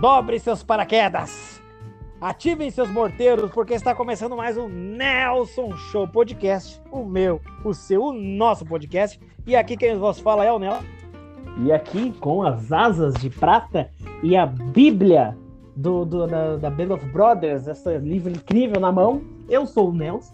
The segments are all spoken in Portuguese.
Dobrem seus paraquedas. Ativem seus morteiros, porque está começando mais um Nelson Show Podcast. O meu, o seu, o nosso podcast. E aqui quem vos fala é o Nelson. E aqui, com as asas de prata e a Bíblia do, do da, da Band of Brothers, esse livro incrível na mão, eu sou o Nelson.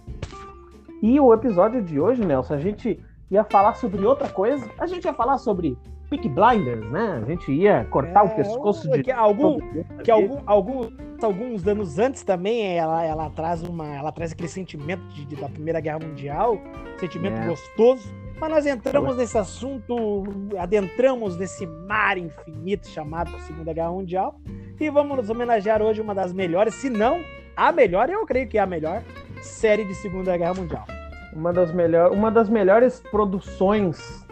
E o episódio de hoje, Nelson, a gente ia falar sobre outra coisa. A gente ia falar sobre Peak Blinders, né? A gente ia cortar É, o pescoço de. que algum- Que algum, algum, alguns anos antes também ela, ela traz uma. Ela traz aquele sentimento de, de- da Primeira Guerra Mundial, sentimento É. gostoso. Mas nós entramos nesse assunto, adentramos nesse mar infinito chamado Segunda Guerra Mundial. E vamos nos homenagear hoje uma das melhores, se não a melhor, eu creio que é a melhor série de Segunda Guerra Mundial. Uma das, melhor, uma das melhores produções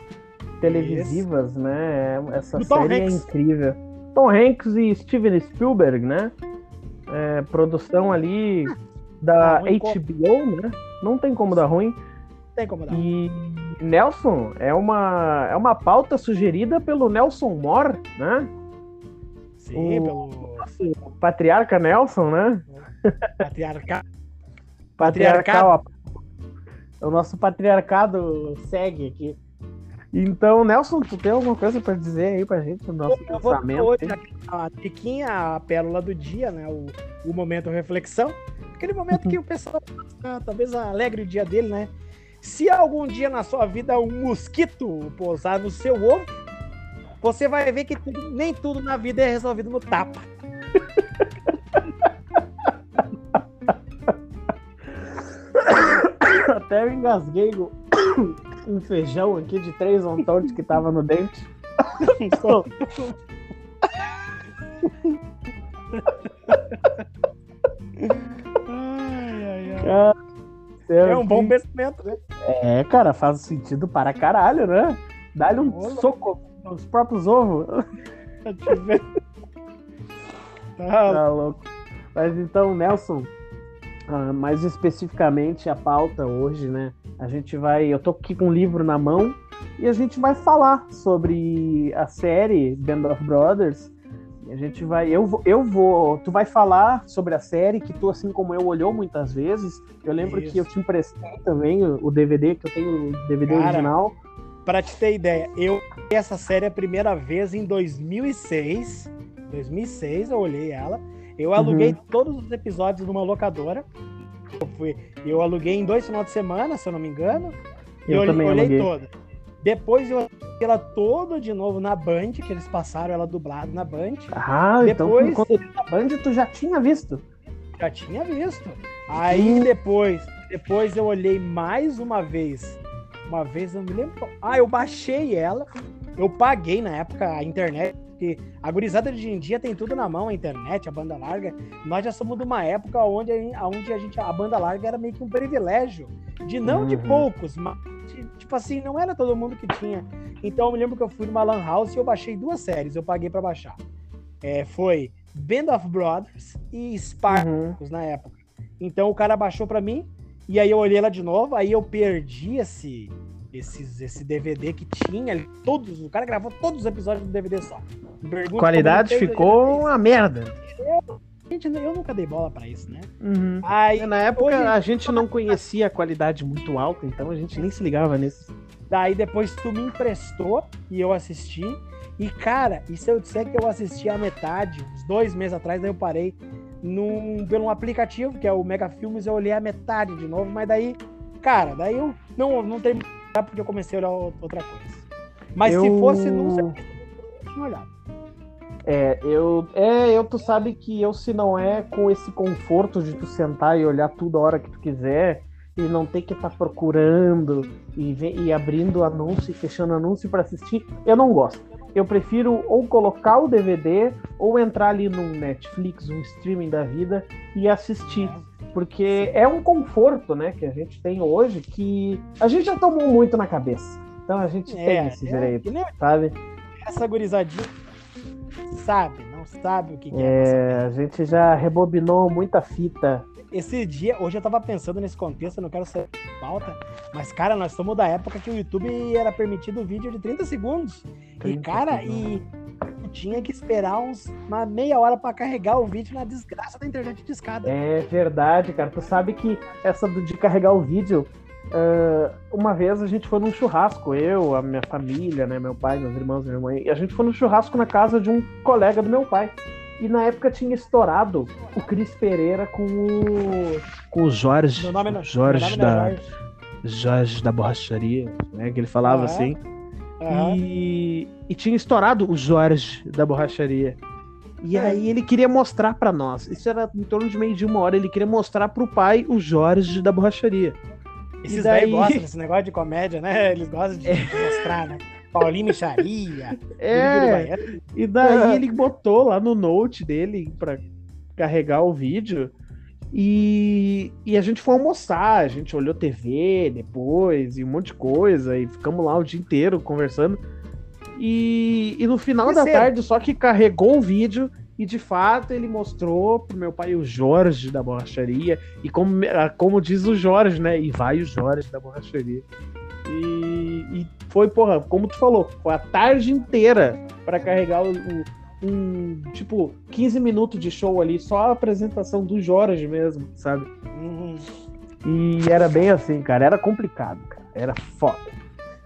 televisivas, né? Essa Do série é incrível. Tom Hanks e Steven Spielberg, né? É, produção ali da ruim como? HBO, né? Não tem como dar ruim. Não tem como dar. E Nelson é uma, é uma pauta sugerida pelo Nelson Moore, né? Sim, o- pelo O patriarca Nelson, né? patriarcado. Patriarcal. O nosso patriarcado segue aqui. Então, Nelson, tu tem alguma coisa para dizer aí pra gente do nosso Eu vou pensamento? hoje a diquinha, a pérola do dia, né? O, o momento reflexão. Aquele momento que o pessoal ah, talvez alegre o dia dele, né? Se algum dia na sua vida um mosquito pousar no seu ovo, você vai ver que tudo- nem tudo na vida é resolvido no tapa. Até eu engasguei um feijão aqui de três ontões que tava no dente. Ai, ai, ai. Cara, É um bom pensamento, né? É, cara, faz sentido para caralho, né? Dá-lhe um Ô, soco nos próprios ovos. Ver. Tá, Tá louco. Mas então, Nelson, ah, mais especificamente a pauta hoje, né? A gente vai. Eu tô aqui com um livro na mão e a gente vai falar sobre a série Band of Brothers. E a gente vai. Eu vou, eu vou. Tu vai falar sobre a série que tu, assim como eu, olhou muitas vezes. Eu lembro Isso. que eu te emprestei também o, o DVD, que eu tenho o DVD Cara, original. Pra te ter ideia, eu vi essa série a primeira vez em 2006. 2006 eu olhei ela. Eu aluguei Uhum. todos os episódios numa locadora. Eu, fui, eu aluguei em dois finais de semana, se eu não me engano. E Eu eu também olhei aluguei. toda. Depois eu ela toda de novo na Band, que eles passaram ela dublada na Band. Ah, então Depois- quando ele na Band tu já tinha visto. Já tinha visto. Aí depois, depois eu olhei mais uma vez. Uma vez, eu não me lembro. Ah, eu baixei ela. Eu paguei na época a internet. Porque a gurizada de hoje em dia tem tudo na mão, a internet, a banda larga. Nós já somos de uma época onde, a- onde a gente, a banda larga era meio que um privilégio. De não de Uhum. poucos, mas de- tipo assim, não era todo mundo que tinha. Então eu me lembro que eu fui numa Lan House e eu baixei duas séries, eu paguei pra baixar. É, foi Band of Brothers e Spark Uhum. na época. Então o cara baixou pra mim e aí eu olhei ela de novo, aí eu perdi esse esses, esse DVD que tinha todos, o cara gravou todos os episódios do DVD só. Me pergunte qualidade ficou uma merda. Gente, eu nunca dei bola pra isso, né? Uhum. Aí Na época hoje- a gente não conhecia a qualidade muito alta, então a gente nem se ligava nisso. daí depois tu me emprestou e eu assisti. E cara, e se eu disser que eu assisti a metade, uns dois meses atrás, daí eu parei num, pelo um aplicativo, que é o Mega Filmes, eu olhei a metade de novo, mas daí, cara, daí eu não, não terminei porque eu comecei a olhar outra coisa. Mas se Eu- fosse num serviço, eu tinha olhado. É, eu, é, eu tu sabe que eu se não é com esse conforto de tu sentar e olhar tudo a hora que tu quiser e não ter que estar procurando e, e abrindo anúncio e fechando anúncio para assistir, eu não gosto. Eu prefiro ou colocar o DVD ou entrar ali num Netflix, um streaming da vida e assistir. Porque é um conforto, né, que a gente tem hoje que a gente já tomou muito na cabeça. Então a gente tem esse é, direito, nem sabe? essa gurizadinha sabe, não sabe o que, que é. É, a gente já rebobinou muita fita. Esse dia, hoje eu tava pensando nesse contexto, eu não quero ser pauta, mas, cara, nós somos da época que o YouTube era permitido vídeo de 30 segundos. E, 30 cara, segundos. e tinha que esperar uns, uma meia hora para carregar o vídeo na desgraça da internet de escada. É verdade, cara. Tu sabe que essa de carregar o vídeo. Uh, uma vez a gente foi num churrasco, eu, a minha família, né, meu pai, meus irmãos, minha mãe, e a gente foi num churrasco na casa de um colega do meu pai. E na época tinha estourado o Cris Pereira com o. com o Jorge. Meu nome não, Jorge meu nome não é da. Jorge. Jorge da borracharia, né? Que ele falava Ah, é? Aham. E, e tinha estourado o Jorge da borracharia. E É. aí ele queria mostrar pra nós. Isso era em torno de meio de uma hora. Ele queria mostrar pro pai o Jorge da borracharia. Esses E daí gostam desse negócio de comédia, né? Eles gostam de mostrar, né? Paulinho Micharia, É, e daí ele botou lá no note dele pra carregar o vídeo. E, e a gente foi almoçar, a gente olhou TV depois e um monte de coisa, e ficamos lá o dia inteiro conversando. E, e no final da tarde, só que carregou o vídeo e de fato ele mostrou pro meu pai o Jorge da borracharia. E como, ah, como diz o Jorge, né? E vai o Jorge da borracharia. E, e foi, porra, como tu falou, foi a tarde inteira pra carregar o, o- um, tipo, 15 minutos de show ali, só a apresentação do Jorge mesmo, sabe? Uhum. E era bem assim, cara, era complicado, cara, era foda.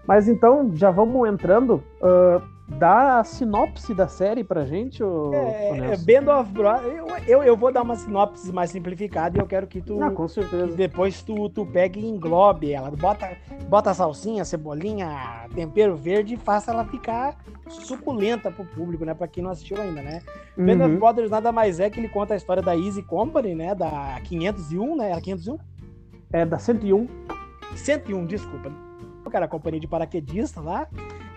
Mas então, já vamos entrando, ah, dá a sinopse da série pra gente, ô, É, Nelson? Band of Brothers. Eu, eu, eu vou dar uma sinopse mais simplificada e eu quero que tu. Não, com certeza. depois tu, tu pegue e englobe ela. Bota, bota salsinha, cebolinha, tempero verde e faça ela ficar suculenta pro público, né? Pra quem não assistiu ainda, né? Band of Uhum. Brothers nada mais é que ele conta a história da Easy Company, né? Da 501, né? Era 501? É da 101. 101, desculpa. Cara, a companhia de paraquedistas lá,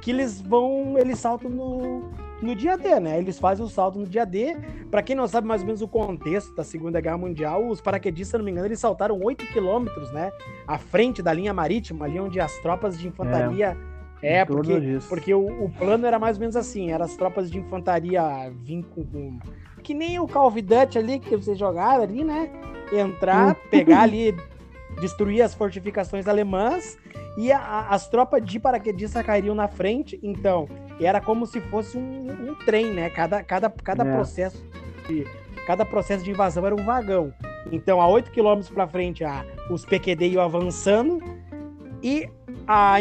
que eles vão, eles saltam no, no dia D, né? Eles fazem o salto no dia D. Pra quem não sabe mais ou menos o contexto da Segunda Guerra Mundial, os paraquedistas, se não me engano, eles saltaram 8 quilômetros, né? À frente da linha marítima, ali onde as tropas de infantaria. É, torno porque, porque o, o plano era mais ou menos assim: era as tropas de infantaria vir com. com- que nem o Call of Duty ali que vocês jogaram ali, né? Entrar, pegar ali, destruir as fortificações alemãs e a- a- as tropas de paraquedistas cairiam na frente. Então, era como se fosse um, um trem, né? Cada, cada, cada É. processo de cada processo de invasão era um vagão. Então, a 8 km para frente, a, os PQD iam avançando e a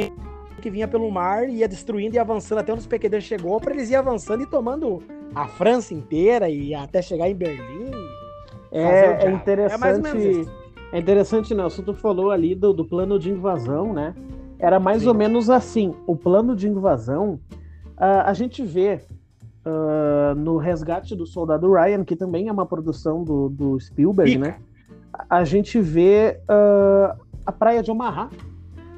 que vinha pelo mar ia destruindo e avançando até onde os PQD chegou, para eles ir avançando e tomando a França inteira e até chegar em Berlim. É, é interessante. É mais ou menos isso. É interessante, Nelson. Tu falou ali do, do plano de invasão, né? Era mais Sim. ou menos assim. O plano de invasão, ah, a gente vê ah, no Resgate do Soldado Ryan, que também é uma produção do, do Spielberg, Pica. né? A gente vê ah, a praia de Omaha.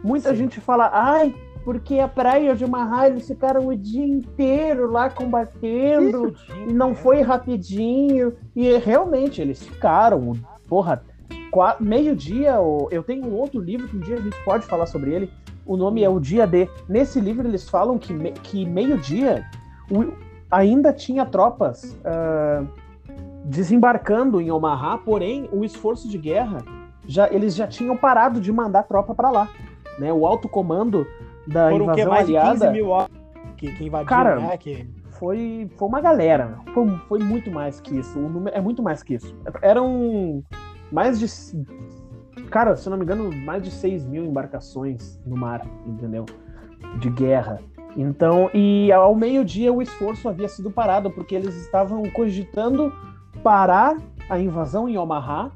Muita Sim. gente fala, ai, porque a praia de Omaha eles ficaram o dia inteiro lá combatendo e não foi rapidinho. E realmente, eles ficaram. Porra, meio-dia. Eu tenho um outro livro que um dia a gente pode falar sobre ele. O nome é O Dia D. Nesse livro, eles falam que, me- que meio-dia ainda tinha tropas ah, desembarcando em Omaha, porém, o esforço de guerra, já, eles já tinham parado de mandar tropa para lá. Né? O alto comando da Foram o que invasão mais de 15 aliada mil que, que invadiram, Cara, né? Que, foi, foi uma galera. Foi, foi muito mais que isso. O número é muito mais que isso. Eram mais de. Cara, se eu não me engano, mais de 6 mil embarcações no mar, entendeu? De guerra. Então, e ao meio-dia o esforço havia sido parado, porque eles estavam cogitando parar a invasão em Omaha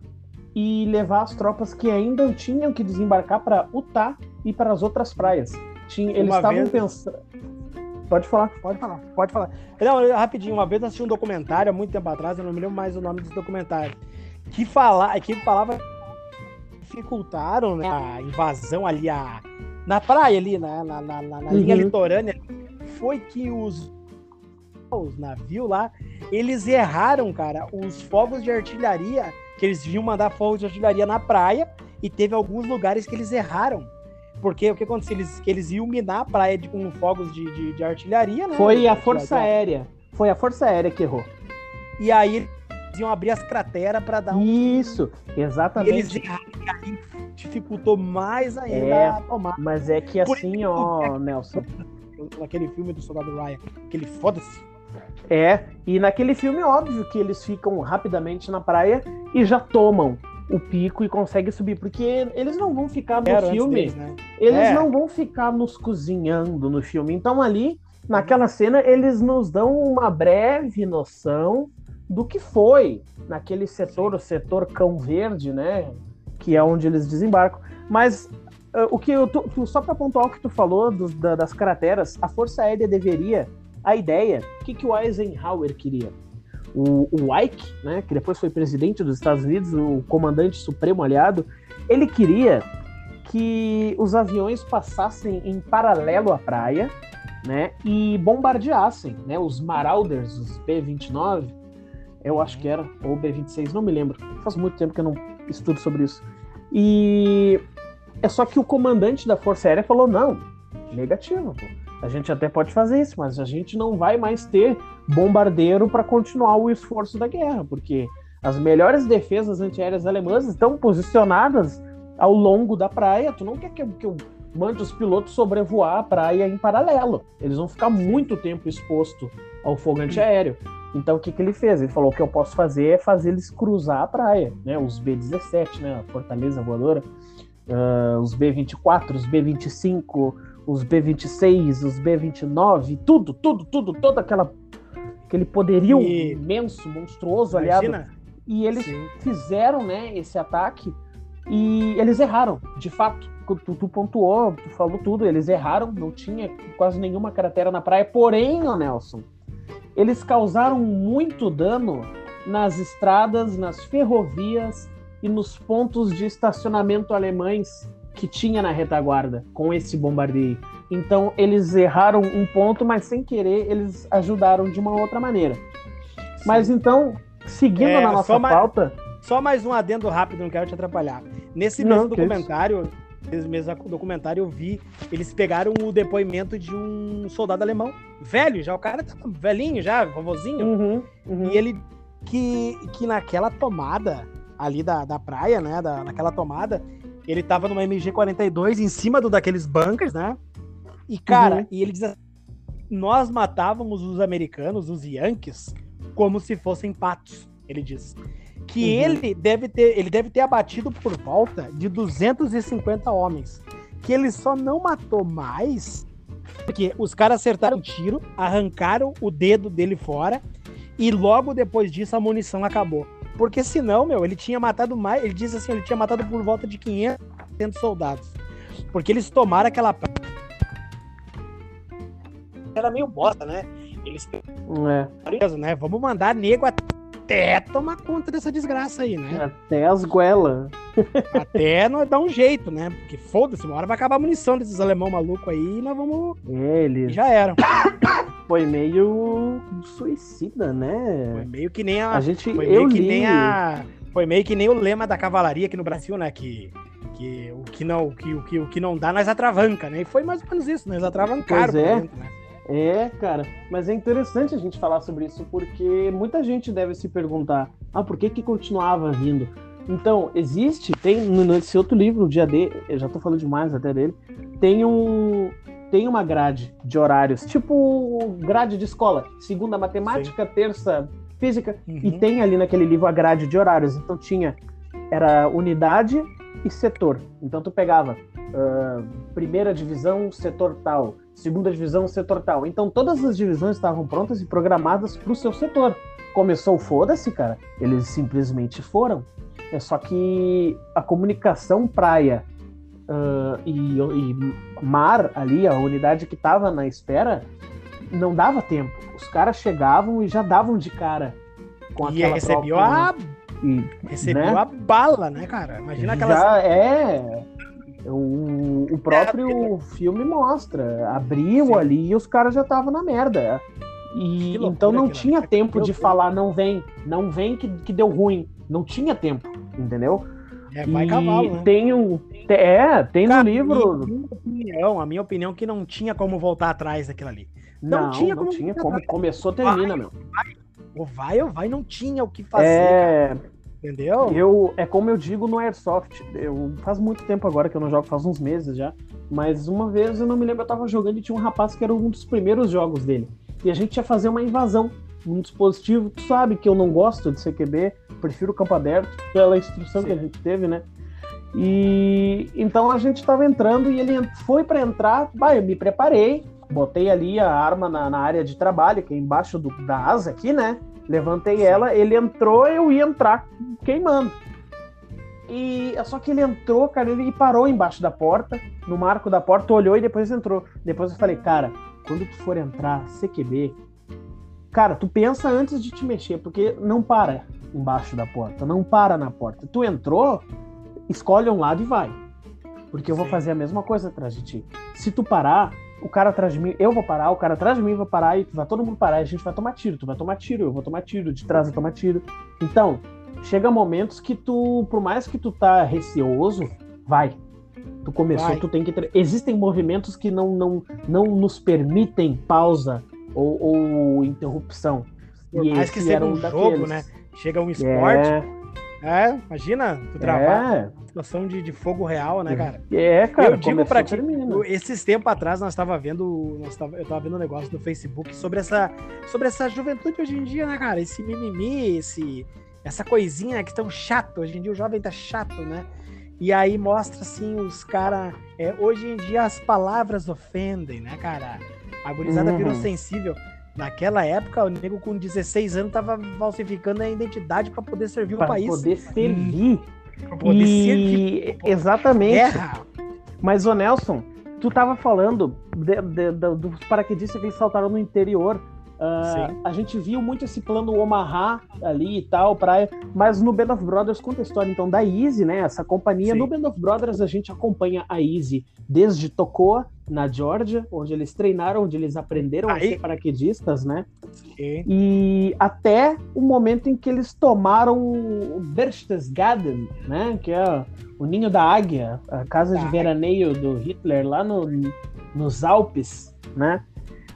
e levar as tropas que ainda tinham que desembarcar para Utah e para as outras praias. Tinha, eles Uma estavam vez- pensando. Pode falar. Pode falar, pode falar. Não, rapidinho, uma vez eu assisti um documentário há muito tempo atrás, eu não me lembro mais o nome desse documentário, que, fala, que falava dificultaram né, a invasão ali a, na praia ali, né, na, na, na- na linha Uhum. litorânea, foi que os, os navios lá, eles erraram, cara, os fogos de artilharia, que eles vinham mandar fogos de artilharia na praia, e teve alguns lugares que eles erraram. Porque o que aconteceu? Eles, que eles iam minar a praia de, com fogos de, de, de artilharia, né? Foi a Força Aérea. Foi a Força Aérea que errou. E aí iam abrir as crateras para dar um. Isso, E eles exatamente. erraram, e aí dificultou mais ainda É. a tomar. Mas é que Por assim, ó, Nelson. Naquele filme do Soldado Ryan, aquele foda-se. É, e naquele filme, óbvio que eles ficam rapidamente na praia e já tomam o pico e conseguem subir, porque eles não vão ficar no Era filme, deles, né? eles É. não vão ficar nos cozinhando no filme. Então ali, naquela cena, eles nos dão uma breve noção do que foi naquele setor, o setor Cão Verde, né? Que é onde eles desembarcam. Mas ah, o que eu tu- tu- só para pontuar o que tu falou dos- da- das crateras, a Força Aérea deveria a ideia, o que, que o Eisenhower queria? O, o Ike, né, que depois foi presidente dos Estados Unidos, o comandante supremo aliado, ele queria que os aviões passassem em paralelo à praia, né, e bombardeassem, né, os Marauders, os B-29, eu acho que era, ou B-26, não me lembro, faz muito tempo que eu não estudo sobre isso. E é só que o comandante da Força Aérea falou: não, negativo, pô. A gente até pode fazer isso, mas a gente não vai mais ter bombardeiro para continuar o esforço da guerra, porque as melhores defesas antiaéreas alemãs estão posicionadas ao longo da praia. Tu não quer que eu, que eu mande os pilotos sobrevoar a praia em paralelo. Eles vão ficar muito tempo exposto ao fogo antiaéreo. Então o que, que ele fez? Ele falou: o que eu posso fazer é fazer eles cruzar a praia, né? Os B-17, né? A Fortaleza Voadora, ah, os B-24, os B-25 os B-26, os B-29, tudo, tudo, tudo, todo aquela, aquele poderio E- imenso, monstruoso, aliado. Imagina. E eles Sim. fizeram né, esse ataque e eles erraram, de fato. Tu, tu pontuou, tu falou tudo, eles erraram, não tinha quase nenhuma cratera na praia. Porém, ô Nelson, eles causaram muito dano nas estradas, nas ferrovias e nos pontos de estacionamento alemães que tinha na retaguarda com esse bombardeio. Então eles erraram um ponto, mas sem querer eles ajudaram de uma outra maneira. Mas então, seguindo É, na nossa só mais- pauta, Só mais um adendo rápido, não quero te atrapalhar. Nesse mesmo documentário, nesse mesmo documentário, eu vi, eles pegaram o depoimento de um soldado alemão, velho, já o cara tá velhinho já, vovozinho, Uhum, uhum. e ele que, que naquela tomada ali da, da praia, né, da, naquela tomada, ele tava numa MG42 em cima do daqueles bunkers, né? E cara, Uhum. e ele diz assim, nós matávamos os americanos, os Yankees, como se fossem patos, ele diz. Que Uhum. ele deve ter, ele deve ter abatido por volta de 250 homens. Que ele só não matou mais porque os caras acertaram um tiro, arrancaram o dedo dele fora e logo depois disso a munição acabou. Porque senão, meu, ele tinha matado mais, ele diz assim, ele tinha matado por volta de 500 600 soldados. Porque eles tomaram aquela era meio bosta, né? Eles É, né? Vamos mandar nego até tomar conta dessa desgraça aí, né? até as goelas. Até nós dar um jeito, né? Porque foda-se, uma hora vai acabar a munição desses alemão maluco aí e nós vamos. É, ele Já eram. foi meio suicida, Foi né? meio que nem a. A gente, Foi eu meio que li, nem a. Foi meio que nem o lema da cavalaria aqui no Brasil, né? Que, que, o, que não, o, que, o, que, o que não dá, nós atravanca, né? E foi mais ou menos isso, nós atravancaram Pois é. dentro, né? É, cara, mas é interessante a gente falar sobre isso porque muita gente deve se perguntar: ah, por que que continuava vindo? Então, existe, tem nesse outro livro, o dia D, eu já tô falando demais até dele, tem um tem uma grade de horários, tipo grade de escola, segunda matemática, terça física, e Uhum. tem ali naquele livro a grade de horários. Então tinha era unidade e setor. Então tu pegava ah, primeira divisão, setor tal, segunda divisão, setor tal. Então todas as divisões estavam prontas e programadas para o seu setor. Começou foda-se, cara. Eles simplesmente foram. É só que a comunicação praia ah, e, e mar ali, a unidade que estava na espera, não dava tempo. Os caras chegavam e já davam de cara com E aquela recebeu tropa, a. e Recebeu né? a bala, né, cara? Imagina aquelas. já é. O, o próprio filme mostra. Abriu Sim. ali e os caras já estavam na merda. E loucura então não aquilo tinha tempo de falar, não vem, não vem que, que deu ruim. Não tinha tempo, entendeu? É, vai e cavalo, né? tem um. É, tem Cara, no livro. A minha opinião, a minha opinião é que não tinha como voltar atrás daquilo ali. Não, não tinha não como tinha como. atrás. Começou, termina, meu. Ou vai ou vai, não tinha o que fazer, cara, É, entendeu? Eu, é como eu digo no Airsoft. Eu, faz muito tempo agora que eu não jogo, faz uns meses já. Mas uma vez eu não me lembro, eu tava jogando e tinha um rapaz que era um dos primeiros jogos dele. e a gente ia fazer uma invasão num dispositivo. Tu sabe que eu não gosto de CQB, prefiro campo aberto, pela instrução Sim. que a gente teve, né? E então a gente estava entrando e ele foi para entrar. Bah, eu me preparei, botei ali a arma na, na, área de trabalho, que é embaixo do, da asa aqui, né? Levantei ela, ele entrou, eu ia entrar queimando. E só que ele entrou, cara, ele parou embaixo da porta, no marco da porta, olhou e depois entrou. Depois eu falei, cara, quando tu for entrar CQB, cara, tu pensa antes de te mexer, porque não para embaixo da porta, não para na porta. Tu entrou, escolhe um lado e vai. Porque eu vou Sim. fazer a mesma coisa atrás de ti. Se tu parar, o cara atrás de mim, eu vou parar, o cara atrás de mim vai parar e vai todo mundo parar e a gente vai tomar tiro. Tu vai tomar tiro, eu vou tomar tiro, de trás vai tomar tiro. Então, chega momentos que tu, por mais que tu tá receoso, vai. Tu começou, vai. tu tem que. Existem movimentos que não, não, não nos permitem pausa ou, ou interrupção. Por e mais que seja um, um jogo, né? Chega um esporte. É... É, imagina, tu travar é. situação de, de fogo real, né, cara? É, cara. Eu digo pra ti, esses tempos atrás nós tava vendo, nós tava, eu tava vendo um negócio no Facebook sobre essa, sobre essa juventude hoje em dia, né, cara? Esse mimimi, esse, essa coisinha que tão chato. Hoje em dia o jovem tá chato, né? E aí mostra assim os caras. É, hoje em dia as palavras ofendem, né, cara? A gurizada uhum. virou sensível. Naquela época, o nego com 16 anos tava falsificando a identidade para poder servir pra o país. Poder servir. Pra poder e... servir. Exatamente. Guerra. Mas, ô Nelson, tu tava falando de, de, de, dos paraquedistas que eles saltaram no interior. Uh, a gente viu muito esse plano Omaha ali e tal, praia, mas no Band of Brothers conta a história então da Easy, né? Essa companhia. Sim. No Band of Brothers a gente acompanha a Easy desde Tocoa, na Georgia, onde eles treinaram, onde eles aprenderam Aí. a ser paraquedistas, né? Sim. E até o momento em que eles tomaram o Berchtesgaden, né? Que é o ninho da águia, a casa de veraneio do Hitler lá no, nos Alpes, né?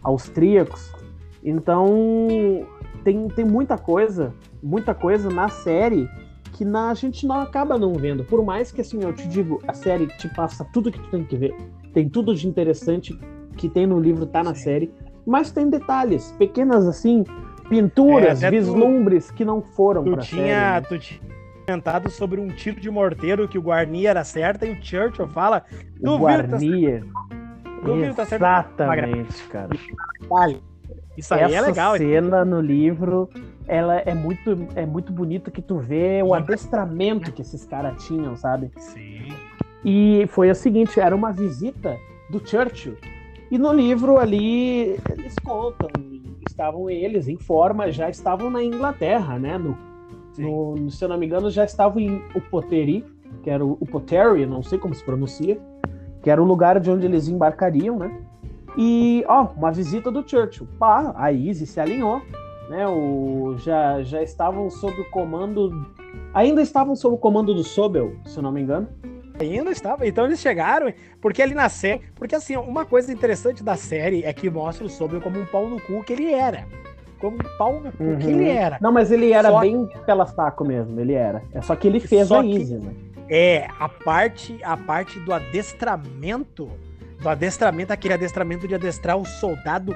Austríacos. Então tem, tem muita coisa, muita coisa na série que na, a gente não acaba não vendo. Por mais que assim, eu te digo, a série te passa tudo que tu tem que ver. Tem tudo de interessante que tem no livro, tá na Sim. série. Mas tem detalhes, pequenas assim, pinturas, é, vislumbres tu, que não foram tu pra tinha, série. Né? Tu tinha comentado sobre um tiro de morteiro que o Guarnier era certa e o Churchill fala. O Guarnier. Tá Exatamente, cara. Isso aí é Essa é legal. cena no livro, ela é muito, é muito bonito que tu vê o adestramento que esses caras tinham, sabe? Sim. E foi o seguinte, era uma visita do Churchill. E no livro ali, eles contam, estavam eles em forma, já estavam na Inglaterra, né? No, no, se eu não me engano, já estavam em Upoteri, que era o Upoteri, não sei como se pronuncia, que era o lugar de onde eles embarcariam, né? E, ó, uma visita do Churchill. Pá, a Easy se alinhou, né? O, já, já estavam sob o comando. Ainda estavam sob o comando do Sobel, se eu não me engano. Ainda estava. Então eles chegaram, porque ali na série. Porque assim, uma coisa interessante da série é que mostra o Sobel como um pau no cu que ele era. Como um pau no cu uhum. que ele uhum. era. Não, mas ele era só bem que... pela saco mesmo, ele era. É só que ele fez só a Easy, né? É, a parte, a parte do adestramento do adestramento, aquele adestramento de adestrar o soldado,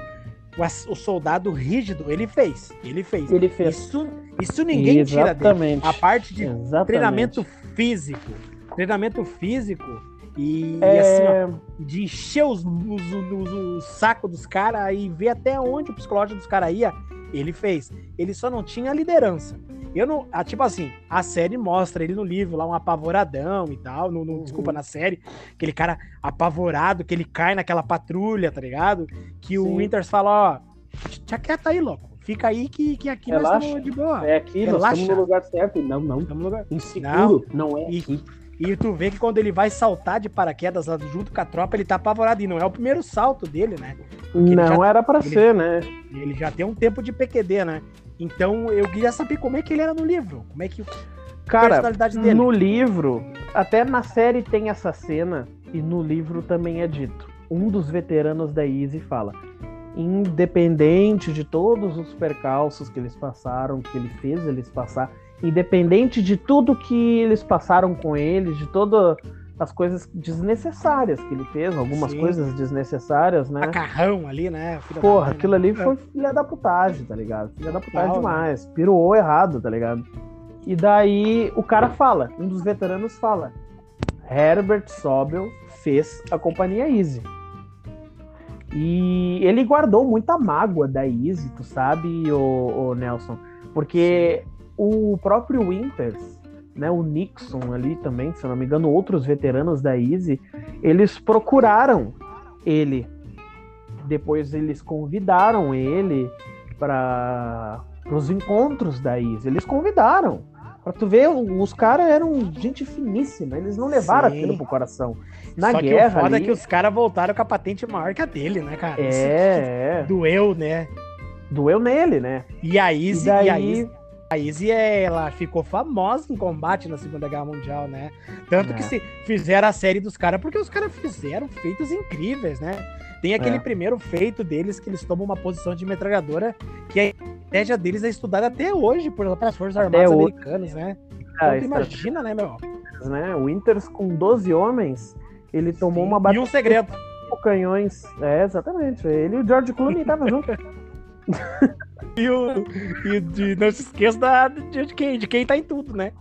o, o soldado rígido, ele fez. Ele fez. Ele fez. Isso, isso ninguém Exatamente. tira dele. A parte de Exatamente. treinamento físico. Treinamento físico e, é... assim, ó, de encher os, os, os, o saco dos caras e ver até onde o psicológico dos caras ia, ele fez. Ele só não tinha liderança. Eu não. Ah, tipo assim, a série mostra ele no livro lá, um apavoradão e tal. No, no uhum. Desculpa, na série. Aquele cara apavorado, que ele cai naquela patrulha, tá ligado? Que Sim. o Winters fala, ó, te aquieta aí, louco. Fica aí que, que aqui Relaxa. nós estamos de boa. É aqui, Relaxa. nós estamos no lugar certo. Não, não. Estamos no lugar inseguro. Não, não é e, aqui. E tu vê que quando ele vai saltar de paraquedas lá junto com a tropa, ele tá apavorado. E não é o primeiro salto dele, né? Porque não já, era para ser, né? Ele já tem um tempo de PQD, né? Então eu queria saber como é que ele era no livro. Como é que. Cara, no livro, até na série tem essa cena, e no livro também é dito. Um dos veteranos da Easy fala: independente de todos os percalços que eles passaram, que ele fez eles passar, independente de tudo que eles passaram com eles, de todo as coisas desnecessárias que ele fez, algumas Sim. coisas desnecessárias, né? Macarrão ali, né? Filha Porra, mãe, aquilo né? ali foi filha da putagem, tá ligado? Filha da putagem Total, né? demais. Piruou errado, tá ligado? E daí o cara fala, um dos veteranos fala: Herbert Sobel fez a companhia Easy. E ele guardou muita mágoa da Easy, tu sabe, o, Nelson? Porque o próprio Winters, né, o Nixon ali também, se eu não me engano, outros veteranos da Easy, eles procuraram ele. Depois eles convidaram ele para os encontros da Easy. Eles convidaram. Pra tu ver, os caras eram gente finíssima, eles não levaram Sim. aquilo pro coração. Na Só que guerra o foda ali, é que os caras voltaram com a patente maior que a dele, né, cara? É, é, Doeu, né? doeu nele, né? E a E Izzy, e a daí, Izzy, a Izzy, ela ficou famosa em combate na Segunda Guerra Mundial, né? Tanto É. que se fizeram a série dos caras, porque os caras fizeram feitos incríveis, né? Tem aquele É. primeiro feito deles que eles tomam uma posição de metralhadora que a estratégia deles é estudada até hoje por- pelas Forças Até Armadas hoje. americanas, né? ah, Então, imagina, né, meu? né? Winters com 12 homens, ele tomou Sim. uma E batalha um segredo. canhões. É, exatamente. Ele e o George Clooney estavam juntos. E, o, e de- não se esqueça da, de, de quem, de quem tá em tudo, né?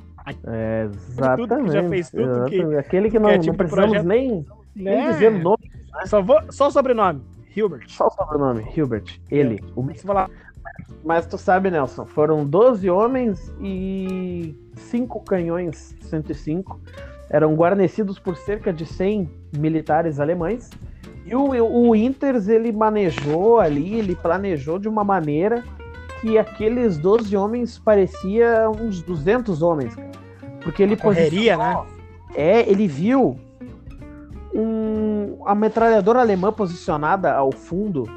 É, tudo, que já exatamente. fez tudo que- exatamente. Aquele que não, é não tipo precisamos projeto. nem, nem Né? dizer o nome, Só, vou, só o sobrenome. Hilbert. só o sobrenome, Hilbert. Ele. O Você falar, Mas tu sabe, Nelson, foram 12 homens e 5 canhões 105. Eram guarnecidos por cerca de 100 militares alemães. E o, o Inters, ele manejou ali, ele planejou de uma maneira que aqueles 12 homens parecia uns 200 homens. cara. Porque ele correria, né? É, ele viu um, a metralhadora alemã posicionada ao fundo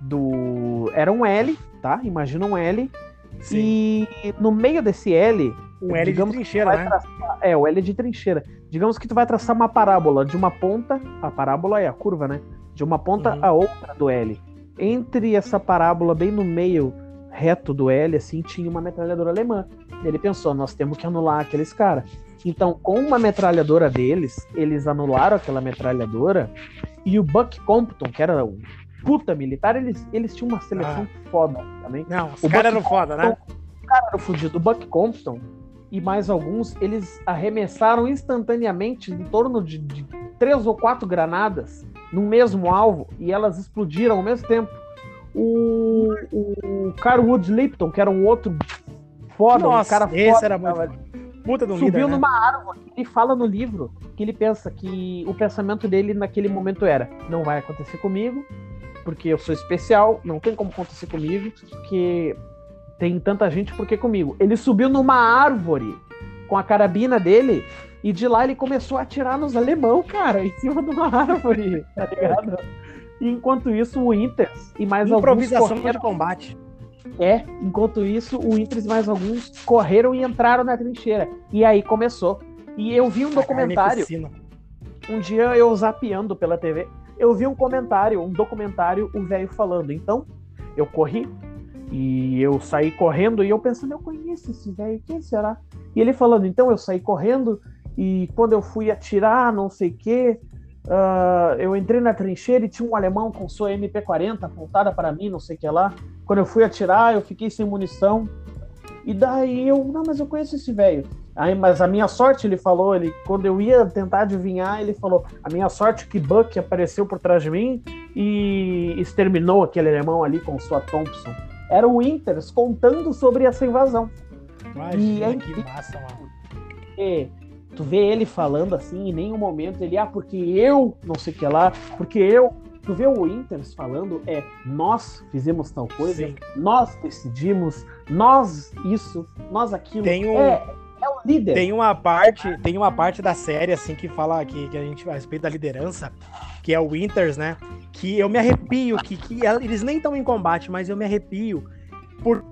do. Era um L, tá? Imagina um L. E no meio desse L, Um L de trincheira, né? traçar- é, o L de trincheira. Digamos que tu vai traçar uma parábola de uma ponta, a parábola é a curva, né? De uma ponta Uhum. a outra do L. Entre essa parábola, bem no meio reto do L, assim, tinha uma metralhadora alemã. Ele pensou, nós temos que anular aqueles caras. Então, com uma metralhadora deles, eles anularam aquela metralhadora e o Buck Compton, que era um puta militar, eles, eles tinham uma seleção foda também Não, os O caras eram foda, né? cara era o fudido. O Buck Compton e mais alguns, eles arremessaram instantaneamente em torno de, de três ou quatro granadas no mesmo alvo e elas explodiram ao mesmo tempo. O, o Carwood Lipton, que era um outro foda, um Nossa, cara esse foda, era muito. Puta do subiu líder, né? numa árvore e fala no livro que ele pensa que o pensamento dele naquele momento era: não vai acontecer comigo, porque eu sou especial, não tem como acontecer comigo, porque tem tanta gente, por que comigo? Ele subiu numa árvore com a carabina dele e de lá ele começou a atirar nos alemão, cara, em cima de uma árvore, tá ligado? E enquanto isso, o Inters e mais alguns Improvisação de combate. é, enquanto isso, o Inters e mais alguns correram e entraram na trincheira. E aí começou. E eu vi um documentário, um dia eu zapeando pela TV, eu vi um comentário, um documentário, o velho falando. Então, eu corri e eu saí correndo e eu pensando, eu conheço esse velho, quem será? E ele falando, então eu saí correndo e quando eu fui atirar, não sei o quê, ah, eu entrei na trincheira e tinha um alemão com sua MP40 apontada para mim, não sei o que lá. Quando eu fui atirar, eu fiquei sem munição. E daí eu, não, mas eu conheço esse velho. Aí, mas a minha sorte, ele falou, ele, quando eu ia tentar adivinhar, ele falou: a minha sorte que Buck apareceu por trás de mim e exterminou aquele alemão ali com sua Thompson. Era o Inters contando sobre essa invasão. E Imagina é que massa, mano. E tu vê ele falando assim, em nenhum momento ele, ah, porque eu, não sei o que lá, porque eu. Tu vê o Inters falando, é, nós fizemos tal coisa, Sim. nós decidimos, nós isso, nós aquilo. Tem um- é, é o líder. Tem uma parte, tem uma parte da série assim que fala que, que a gente a respeito da liderança, que é o Winters, né? Que eu me arrepio, que, que eles nem estão em combate, mas eu me arrepio por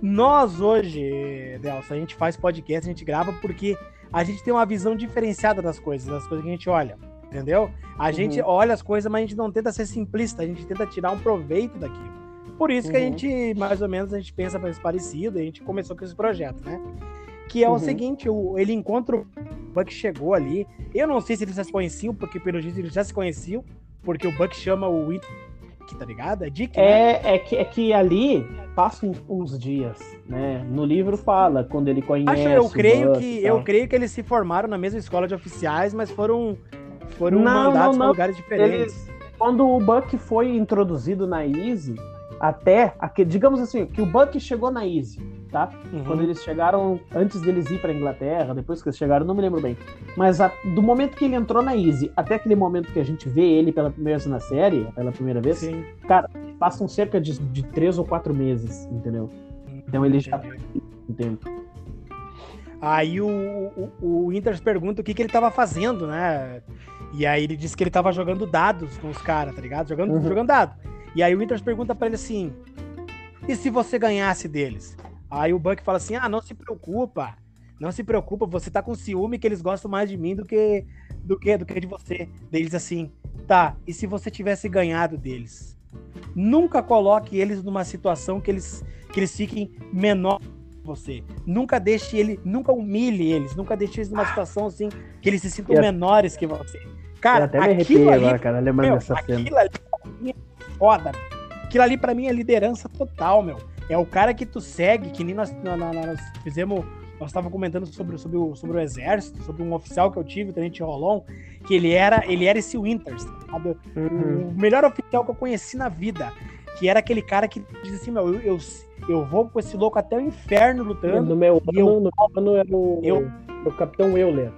nós hoje, Delson, a gente faz podcast, a gente grava porque a gente tem uma visão diferenciada das coisas, das coisas que a gente olha, entendeu? A Uhum. gente olha as coisas, mas a gente não tenta ser simplista, a gente tenta tirar um proveito daquilo. Por isso que a Uhum. gente, mais ou menos, a gente pensa parecido, a gente começou com esse projeto, né? Que é Uhum. o seguinte, o, ele encontra o Buck chegou ali. Eu não sei se eles já se conheciam, porque pelo jeito eles já se conheciam, porque o Buck chama o Winter, tá ligado? É Dick, né? É, é, que, é que ali passam uns dias, né? No livro fala quando ele conhece. Acho, eu o creio Buck que e eu creio que eles se formaram na mesma escola de oficiais, mas foram foram Não, mandados para lugares diferentes. Quando o Buck foi introduzido na Easy, até, aque- digamos assim, que o Buck chegou na Easy, tá? Uhum. Quando eles chegaram, antes deles ir pra Inglaterra, depois que eles chegaram, não me lembro bem. Mas a- do momento que ele entrou na Easy até aquele momento que a gente vê ele pela primeira vez na série, pela primeira vez, Sim. passam cerca de, de três ou quatro meses, entendeu? Então ele já Entendi. um tempo. Aí o, o, o Winters pergunta o que, que ele tava fazendo, né? E aí ele disse que ele tava jogando dados com os caras, tá ligado? Jogando, Uhum. jogando dado. E aí o Winters pergunta pra ele assim: e se você ganhasse deles? Aí o Buck fala assim: ah, não se preocupa. Não se preocupa, você tá com ciúme que eles gostam mais de mim do que do que, do que de você. Daí Eles assim, tá, e se você tivesse ganhado deles? Nunca coloque eles numa situação que eles, que eles fiquem menor que você. Nunca deixe ele, nunca humilhe eles, nunca deixe eles numa situação assim que eles se sintam Eu- menores que você. Eu Cara, até me ali, agora, cara, lembrando meu, dessa cena. aquilo ali foda. Aquilo ali pra mim é liderança total, meu. É o cara que tu segue, que nem nós, na- nós fizemos. Nós estávamos comentando sobre, sobre, o, sobre o exército, sobre um oficial que eu tive, o Tenente Rolon, que ele era, ele era esse Winters, tá ligado? Uhum. o melhor oficial que eu conheci na vida. Que era aquele cara que diz assim, meu, eu, eu, eu vou com esse louco até o inferno lutando. No meu E eu- ano, no meu ano era o, Eu- o Capitão Euler.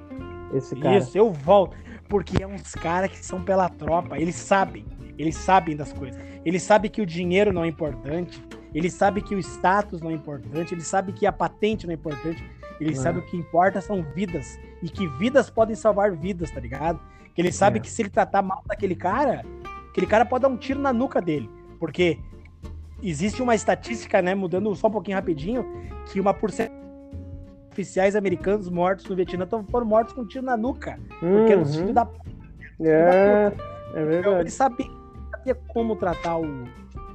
Esse cara. Isso, eu volto. Porque é uns caras que são pela tropa. Eles sabem. Eles sabem das coisas. Eles sabem que o dinheiro não é importante. Eles sabem que o status não é importante. Eles sabem que a patente não é importante. Eles É. sabem que o que importa são vidas. E que vidas podem salvar vidas, tá ligado? Que eles sabem É. que se ele tratar mal daquele cara, aquele cara pode dar um tiro na nuca dele. Porque existe uma estatística, né? Mudando só um pouquinho rapidinho, que uma porcentagem oficiais americanos mortos no Vietnã foram mortos com um tiro na nuca. Porque eram os Uhum. filhos da É, é então, verdade. ele sabia, como tratar o-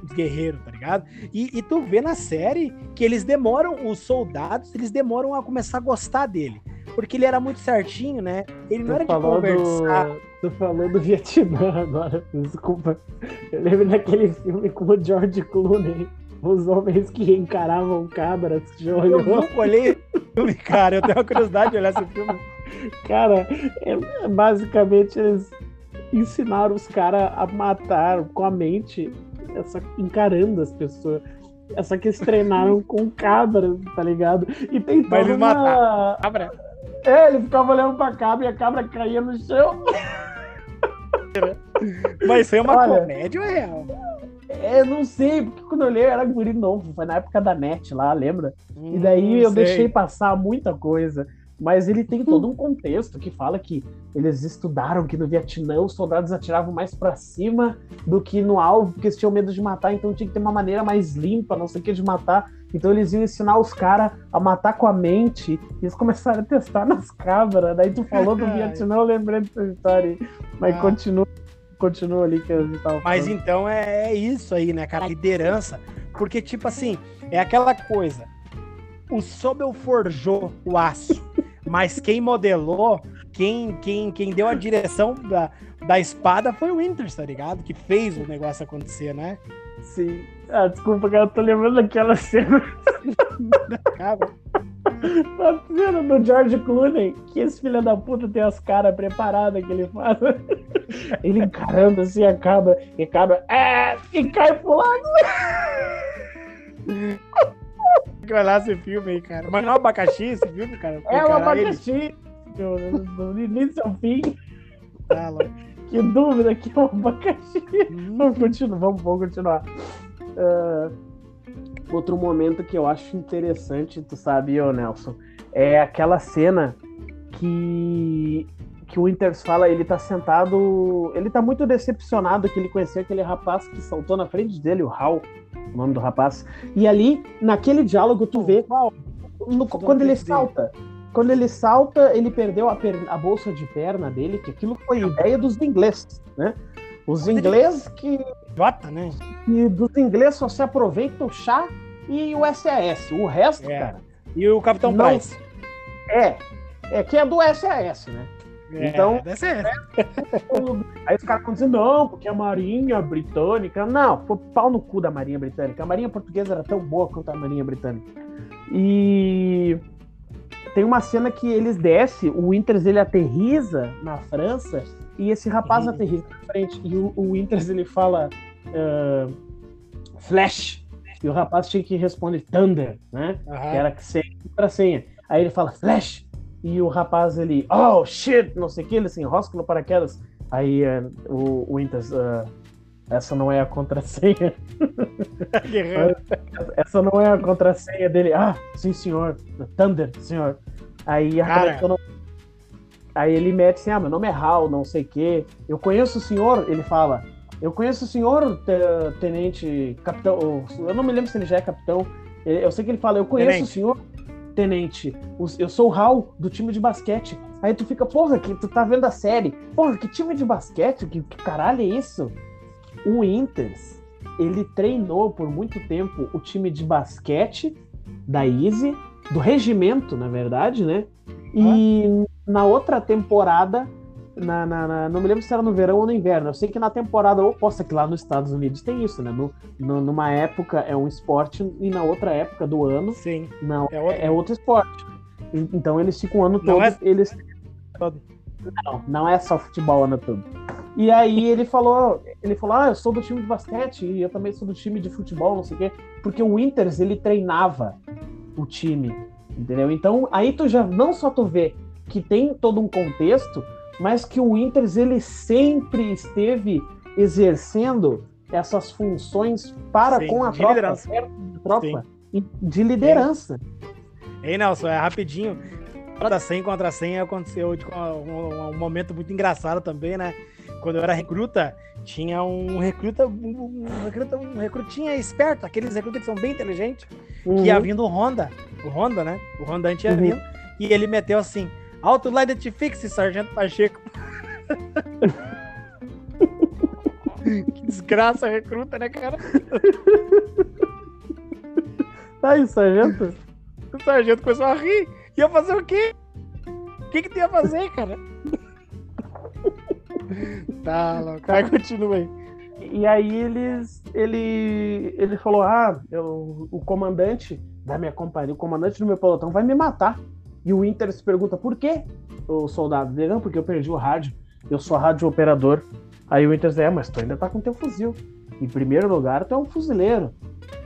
os guerreiros, tá ligado? E, e tu vê na série que eles demoram, os soldados, eles demoram a começar a gostar dele. Porque ele era muito certinho, né? Ele não Tu era de conversar. do, tu falou do Vietnã agora, desculpa. Eu lembro daquele filme com o George Clooney. Os homens que encaravam cabras. Já Eu nunca olhei esse filme, cara. Eu tenho uma curiosidade de olhar esse filme. Cara, é- basicamente eles ensinaram os caras a matar com a mente, essa, encarando as pessoas. Só que eles treinaram com cabras, tá ligado? E tem Mas toda eles uma... Cabra. É, ele ficava olhando pra cabra e a cabra caía no chão. Mas isso aí é uma Olha, comédia ou é real? É, não sei, porque quando eu olhei eu era guri novo, foi na época da net lá, lembra? E daí Hum, eu sei. deixei passar muita coisa. Mas ele tem todo um contexto que fala que eles estudaram que no Vietnã os soldados atiravam mais pra cima do que no alvo, porque eles tinham medo de matar, então tinha que ter uma maneira mais limpa, não sei o que, de matar. Então eles iam ensinar os caras a matar com a mente. E eles começaram a testar nas cabras. Daí tu falou do. Vietnã, eu lembrei dessa história aí. Mas Ah. continua, continua ali que a gente tava Mas falando. então é, é isso aí, né, cara? Liderança. Porque, tipo assim, é aquela coisa. O Sobel forjou o aço, mas quem modelou, quem, quem, quem deu a direção da, da espada foi o Winters, tá ligado? Que fez o negócio acontecer, né? Sim. Ah, desculpa, cara, eu tô lembrando daquela cena. Cara, A cena do George Clooney, que esse filho da puta tem as caras preparadas que ele faz. Ele encarando assim a cabra, e cabra, é, e cai pro lado. Que vai lá esse filme aí, cara. Mas não é um abacaxi esse filme, cara? É ele- abacaxi. Do, do início ao fim, tá louco. que dúvida que é um abacaxi. Hum, Vamos continuar, vamos, vamos continuar. Ah, outro momento que eu acho interessante, tu sabe, ô Nelson, é aquela cena que que o Winters fala, ele tá sentado, ele tá muito decepcionado que ele conheceu aquele rapaz que saltou na frente dele, o Hal, o nome do rapaz. E ali, naquele diálogo, tu vê Qual? no- quando ele salta. Quando ele salta, ele perdeu a, per- a bolsa de perna dele, que aquilo foi ideia dos ingleses, né? Os ingleses que Jota, né? e dos ingleses só se aproveita o chá e o SAS. O resto, É. cara, E o Capitão Não. Price. é. É que é do SAS, né? É, Então-. Aí os caras dizer, não, porque a Marinha Britânica. Não, foi pau no cu da Marinha Britânica. A Marinha Portuguesa era tão boa quanto a Marinha Britânica. E tem uma cena que eles descem, o Winters ele aterriza na França e esse rapaz Uhum. aterriza na frente. E o, o Winters ele fala ah, Flash. E o rapaz tinha que responder Thunder, né? Aham. que era para senha. Aí ele fala flash e o rapaz ele, oh shit, não sei o que, ele se enrosca no paraquedas. Aí eh, o, Winters, ah, essa não é a contrassenha, essa não é a contrassenha dele. Ah, sim senhor, Thunder, senhor. Aí Cara. eu não- Aí ele mete assim, ah, meu nome é Hal, não sei o que. Eu conheço o senhor, ele fala. Eu conheço o senhor, te- tenente, capitão. Eu não me lembro se ele já é capitão. Eu eu sei que ele fala, eu conheço Tenente. o senhor, tenente. Eu sou o Hal, do time de basquete. Aí tu fica, porra, que tu tá vendo a série. Porra, que time de basquete? Que, que caralho é isso? O Inters, ele treinou por muito tempo o time de basquete da Easy, do regimento, na verdade, né? E na outra temporada, na, na- na- não me lembro se era no verão ou no inverno. Eu sei que na temporada oposta, que lá nos Estados Unidos tem isso, né? No, no- numa época é um esporte e na outra época do ano Sim. não É é outro. outro, esporte. Então eles ficam o ano Não todo. é- Eles... Não, não é só futebol o ano todo. E aí ele falou, ele falou, ah, eu sou do time de basquete e eu também sou do time de futebol, não sei o quê, porque o Winters ele treinava o time, entendeu? Então aí tu já não só tu vê que tem todo um contexto, mas que o Winters ele sempre esteve exercendo essas funções para Sim, com a de tropa, liderança. tropa, e de liderança. Ei, Nelson, é rapidinho. Da 100 contra 100 aconteceu um, um momento muito engraçado também, né? Quando eu era recruta, tinha um recruta, um, recruta, um recrutinha esperto, aqueles recrutas que são bem inteligentes, que ia Uhum. vindo o Honda, o Honda, né? O Honda ia Uhum. vindo, e ele meteu assim, Auto Identifix, Sargento Pacheco. que desgraça recruta, né, cara? Tá aí, sargento. O sargento começou a rir. Ia fazer o quê? O que que tu ia fazer, cara? tá, louco. Vai, continua aí. E aí eles, ele, ele falou, ah, eu, o comandante da minha companhia, o comandante do meu pelotão vai me matar. E o Inter se pergunta, por quê? O soldado dele, não, porque eu perdi o rádio. Eu sou rádio operador. Aí o Inter diz, é, mas tu ainda tá com teu fuzil. Em primeiro lugar, tu é um fuzileiro.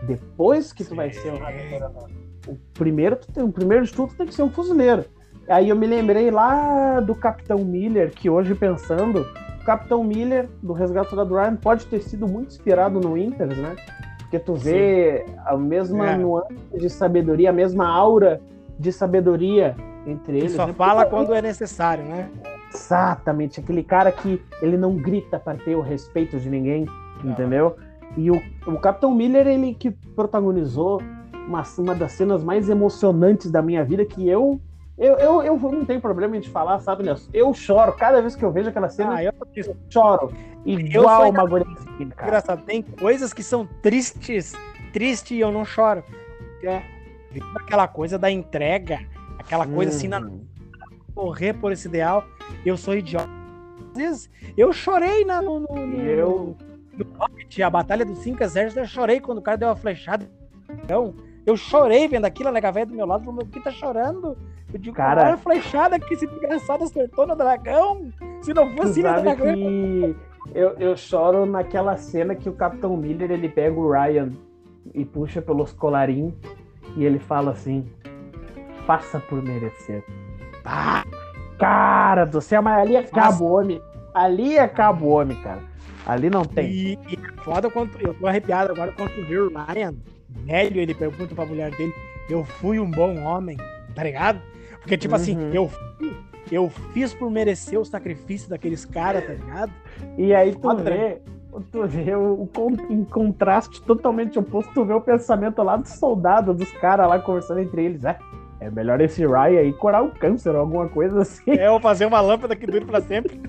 Depois que tu vai ser um rádio operador. O primeiro, tu tem, o primeiro de tudo tu tem que ser um fuzileiro. Aí eu me lembrei lá do Capitão Miller, que hoje pensando, o Capitão Miller, do Resgate do Ryan, pode ter sido muito inspirado no Inter, né? Porque tu vê a mesma É. nuance de sabedoria, a mesma aura de sabedoria entre Ele eles. só né? fala quando é necessário, né? Exatamente, aquele cara que ele não grita para ter o respeito de ninguém, Não. entendeu? E o, o Capitão Miller, ele que protagonizou uma, uma das cenas mais emocionantes da minha vida, que eu eu, eu, eu não tenho problema em te falar, sabe, Nelson? Eu choro cada vez que eu vejo aquela cena, Ah, eu eu choro. Eu Igual sou uma guriazinha, cara. engraçado. Tem coisas que são tristes, triste e eu não choro. É. Aquela coisa da entrega, aquela coisa assim, na Hum. morrer por esse ideal. Eu sou idiota. Às vezes, eu chorei na, no, no, no, Eu, no Rocket, a Batalha dos Cinco Exércitos, eu chorei quando o cara deu uma flechada. Então, eu chorei vendo aquilo, a nega velha do meu lado, falou, meu, que tá chorando? Eu digo, Cara- a flechada que esse desgraçado acertou no dragão. Se não fosse ele, dragão... que eu, eu choro naquela cena que o Capitão Miller, ele pega o Ryan e puxa pelos colarinhos e ele fala assim, faça por merecer. Ah, Cara do céu, mas ali acaba o homem. Ali acaba o homem, cara. Ali não tem. E, e é foda quando eu tô arrepiado agora quando tu vê o Ryan, velho, ele pergunta pra mulher dele, eu fui um bom homem, tá ligado? Porque, tipo assim, Uhum. eu, fui- eu fiz por merecer o sacrifício daqueles caras, tá ligado? E aí tu Foda, vê, tu vê o, em contraste totalmente oposto, tu vê o pensamento lá do soldado, dos caras lá conversando entre eles. É, é melhor esse Ryan aí curar o câncer ou alguma coisa assim. É eu fazer uma lâmpada que dure pra sempre.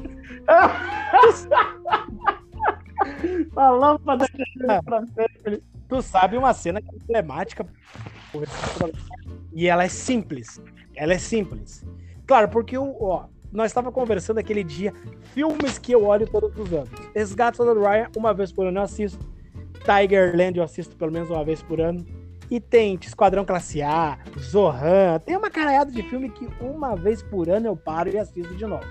A lâmpada que dura pra sempre. Tu sabe uma cena que é emblemática e ela é simples. Ela é simples. Claro, porque o, ó, nós estávamos conversando aquele dia, filmes que eu olho todos os anos. Resgate do Ryan, uma vez por ano eu assisto. Tigerland eu assisto pelo menos uma vez por ano. E tem Esquadrão Classe A, Zohan, tem uma caralhada de filme que uma vez por ano eu paro e assisto de novo.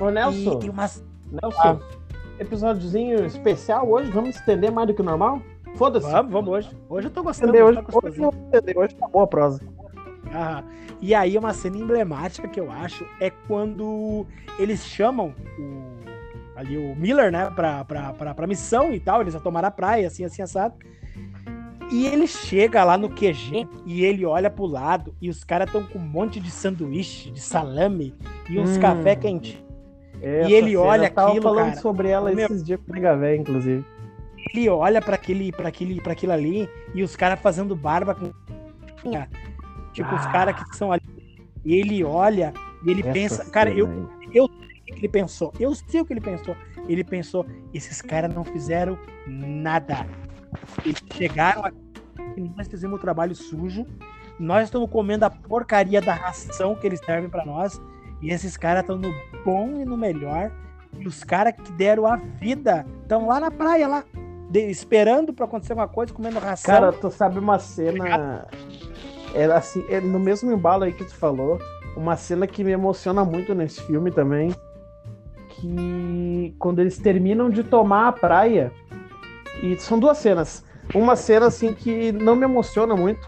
Ô, Nelson, E, e umas... Nelson, Ah. episódiozinho especial hoje, vamos estender mais do que o normal? Foda-se. Vamos, vamos hoje. Hoje eu tô gostando. Estender hoje, hoje estender, hoje tá boa a prosa. Aham. E aí uma cena emblemática que eu acho é quando eles chamam o, ali o Miller, né, pra, pra, pra, pra missão e tal, eles vão tomar a praia, assim, assim, assado. E ele chega lá no QG e ele olha pro lado e os caras estão com um monte de sanduíche, de salame e uns Hum. café quente. Essa ele olha eu tava aquilo, falando cara. sobre ela Meu- esses dias com o Mega inclusive. Ele olha pra aquele, pra aquele, pra aquilo ali e os caras fazendo barba com. Tipo, os Ah. caras que são ali. E ele olha e ele Essa pensa. Cara, cena eu, aí. o que ele pensou. Eu sei o que ele pensou. Ele pensou, esses caras não fizeram nada. Eles chegaram aqui e nós fizemos o trabalho sujo. Nós estamos comendo a porcaria da ração que eles servem pra nós. E esses caras estão no bom e no melhor. E os caras que deram a vida estão lá na praia, lá, de- esperando pra acontecer alguma coisa, comendo ração. Cara, tu sabe uma cena. Era assim, é no mesmo embalo aí que tu falou, uma cena que me emociona muito nesse filme também. Que quando eles terminam de tomar a praia. E são duas cenas. Uma cena assim que não me emociona muito,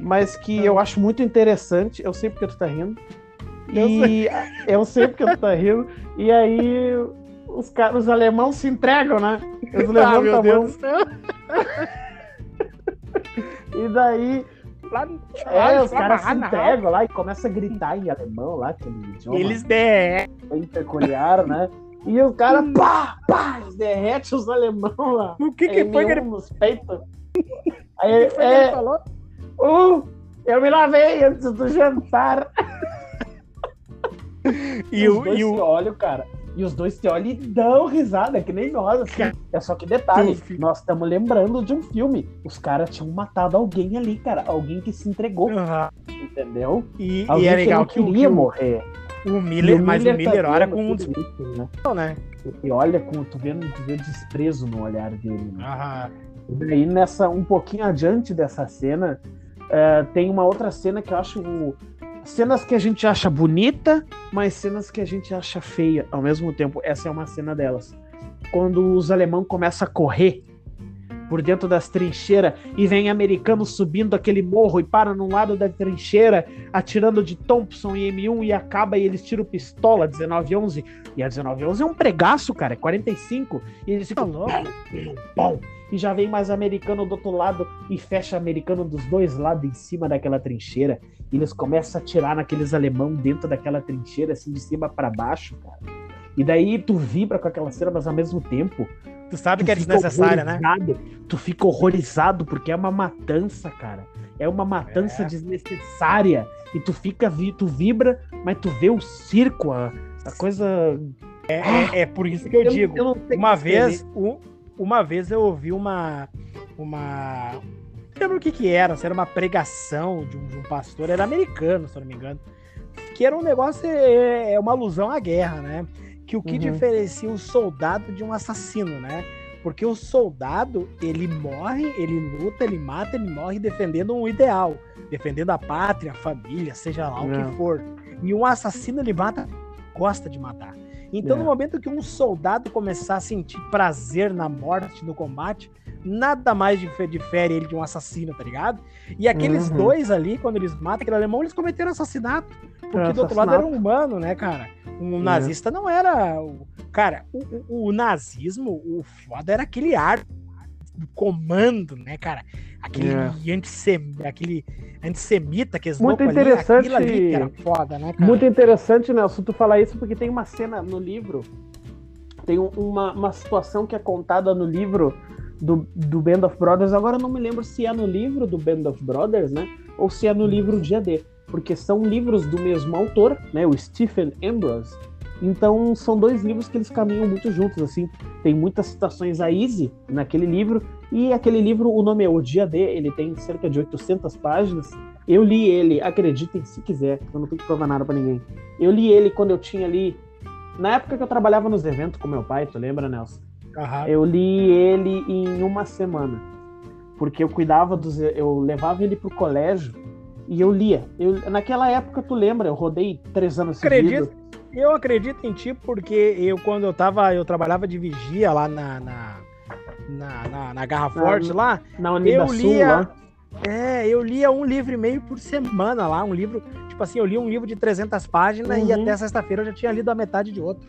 mas que eu acho muito interessante. Eu sei porque tu tá rindo. Eu E eu sei porque tu tá rindo. E aí os caras, os alemãos se entregam, né? Eles ah, levantam meu a Deus do céu. E daí Lá, É, os caras se entregam lá e começam a gritar em alemão lá, aquele idioma Eles der. bem peculiar, né? E os caras, pá, pá, eles derretem os alemão lá. O que, que foi que ele, M1 nos peitos. Aí, que foi que ele é, falou? uh, eu me lavei antes do jantar. E o, e o, cara. E os dois se olham e dão risada, que nem nós, assim. É só que detalhe, Tu- nós estamos lembrando de um filme. Os caras tinham matado alguém ali, cara. Alguém que se entregou, Aham. entendeu? E, Alguém e é que legal que o, queria que o- morrer. o Miller, E mas o tá Miller olha vendo com um isso, né? desprezo, né? E olha com, tu vendo, tu vê o desprezo no olhar dele. Né? Aham. E daí, nessa, um pouquinho adiante dessa cena, eh, tem uma outra cena que eu acho. Cenas que a gente acha bonita, mas cenas que a gente acha feia ao mesmo tempo. Essa é uma cena delas. Quando os alemães começam a correr por dentro das trincheiras e vem americanos subindo aquele morro e para num lado da trincheira, atirando de Thompson e M1 e acaba e eles tiram pistola 1911. E a 1911 é um pregaço, cara, é 45. E eles ficam. Bom, e já vem mais americano do outro lado e fecha americano dos dois lados em cima daquela trincheira. E eles começam a atirar naqueles alemão dentro daquela trincheira, assim, de cima para baixo, cara. E daí tu vibra com aquela cena, mas ao mesmo tempo. Tu sabe tu que é desnecessária, né? Tu fica horrorizado, porque é uma matança, cara. É uma matança É. desnecessária. E tu fica, tu vibra, mas tu vê o circo, a, a coisa. É, é por isso que eu digo. não sei Uma vez, um- uma vez eu ouvi uma. uma lembro o que que era, se era uma pregação de um, de um pastor, era americano, se eu não me engano. Que era um negócio, é, é uma alusão à guerra, né? Que o que Uhum. diferencia o soldado de um assassino, né? Porque o soldado, ele morre, ele luta, ele mata, ele morre defendendo um ideal, defendendo a pátria, a família, seja lá o É. que for. E um assassino, ele mata, gosta de matar. Então, É. no momento que um soldado começar a sentir prazer na morte, no combate, nada mais dife- difere ele de um assassino, tá ligado? E aqueles Uhum. dois ali, quando eles matam aquele alemão, eles cometeram assassinato. Porque do outro lado era um humano, né, cara? Um É. nazista não era. Cara, o, o- o nazismo, o foda era aquele ar do comando, né, cara? Aquele, É. antissem, aquele antissemita que eles Muito ali, interessante. aquilo ali que era foda, né, cara? Muito interessante, Nelson, tu falar isso, porque tem uma cena no livro, tem um- uma, uma situação que é contada no livro do, do Band of Brothers. Agora eu não me lembro se é no livro do Band of Brothers, né? Ou se é no livro de AD. Porque são livros do mesmo autor, né? O Stephen Ambrose. Então são dois livros que eles caminham muito juntos, assim. Tem muitas citações a Easy naquele livro. E aquele livro, o nome é O Dia D, ele tem cerca de 800 páginas. Eu li ele, acreditem se quiser, eu não tenho que provar nada pra ninguém. Eu li ele quando eu tinha ali. Na época que eu trabalhava nos eventos com meu pai, tu lembra, Nelson? Aham. Eu li ele em uma semana. Porque eu cuidava dos. Eu levava ele pro colégio e eu lia. Eu, naquela época, tu lembra? Eu rodei três anos seguidos. Acredito. Eu acredito em ti porque eu, quando eu tava, eu trabalhava de vigia lá na, na, na, na, na Garra Forte lá, Na Unidasul lia- lá. é, eu lia um livro e meio por semana lá, um livro, tipo assim, eu li um livro de 300 páginas e Uhum. até sexta-feira eu já tinha lido a metade de outro.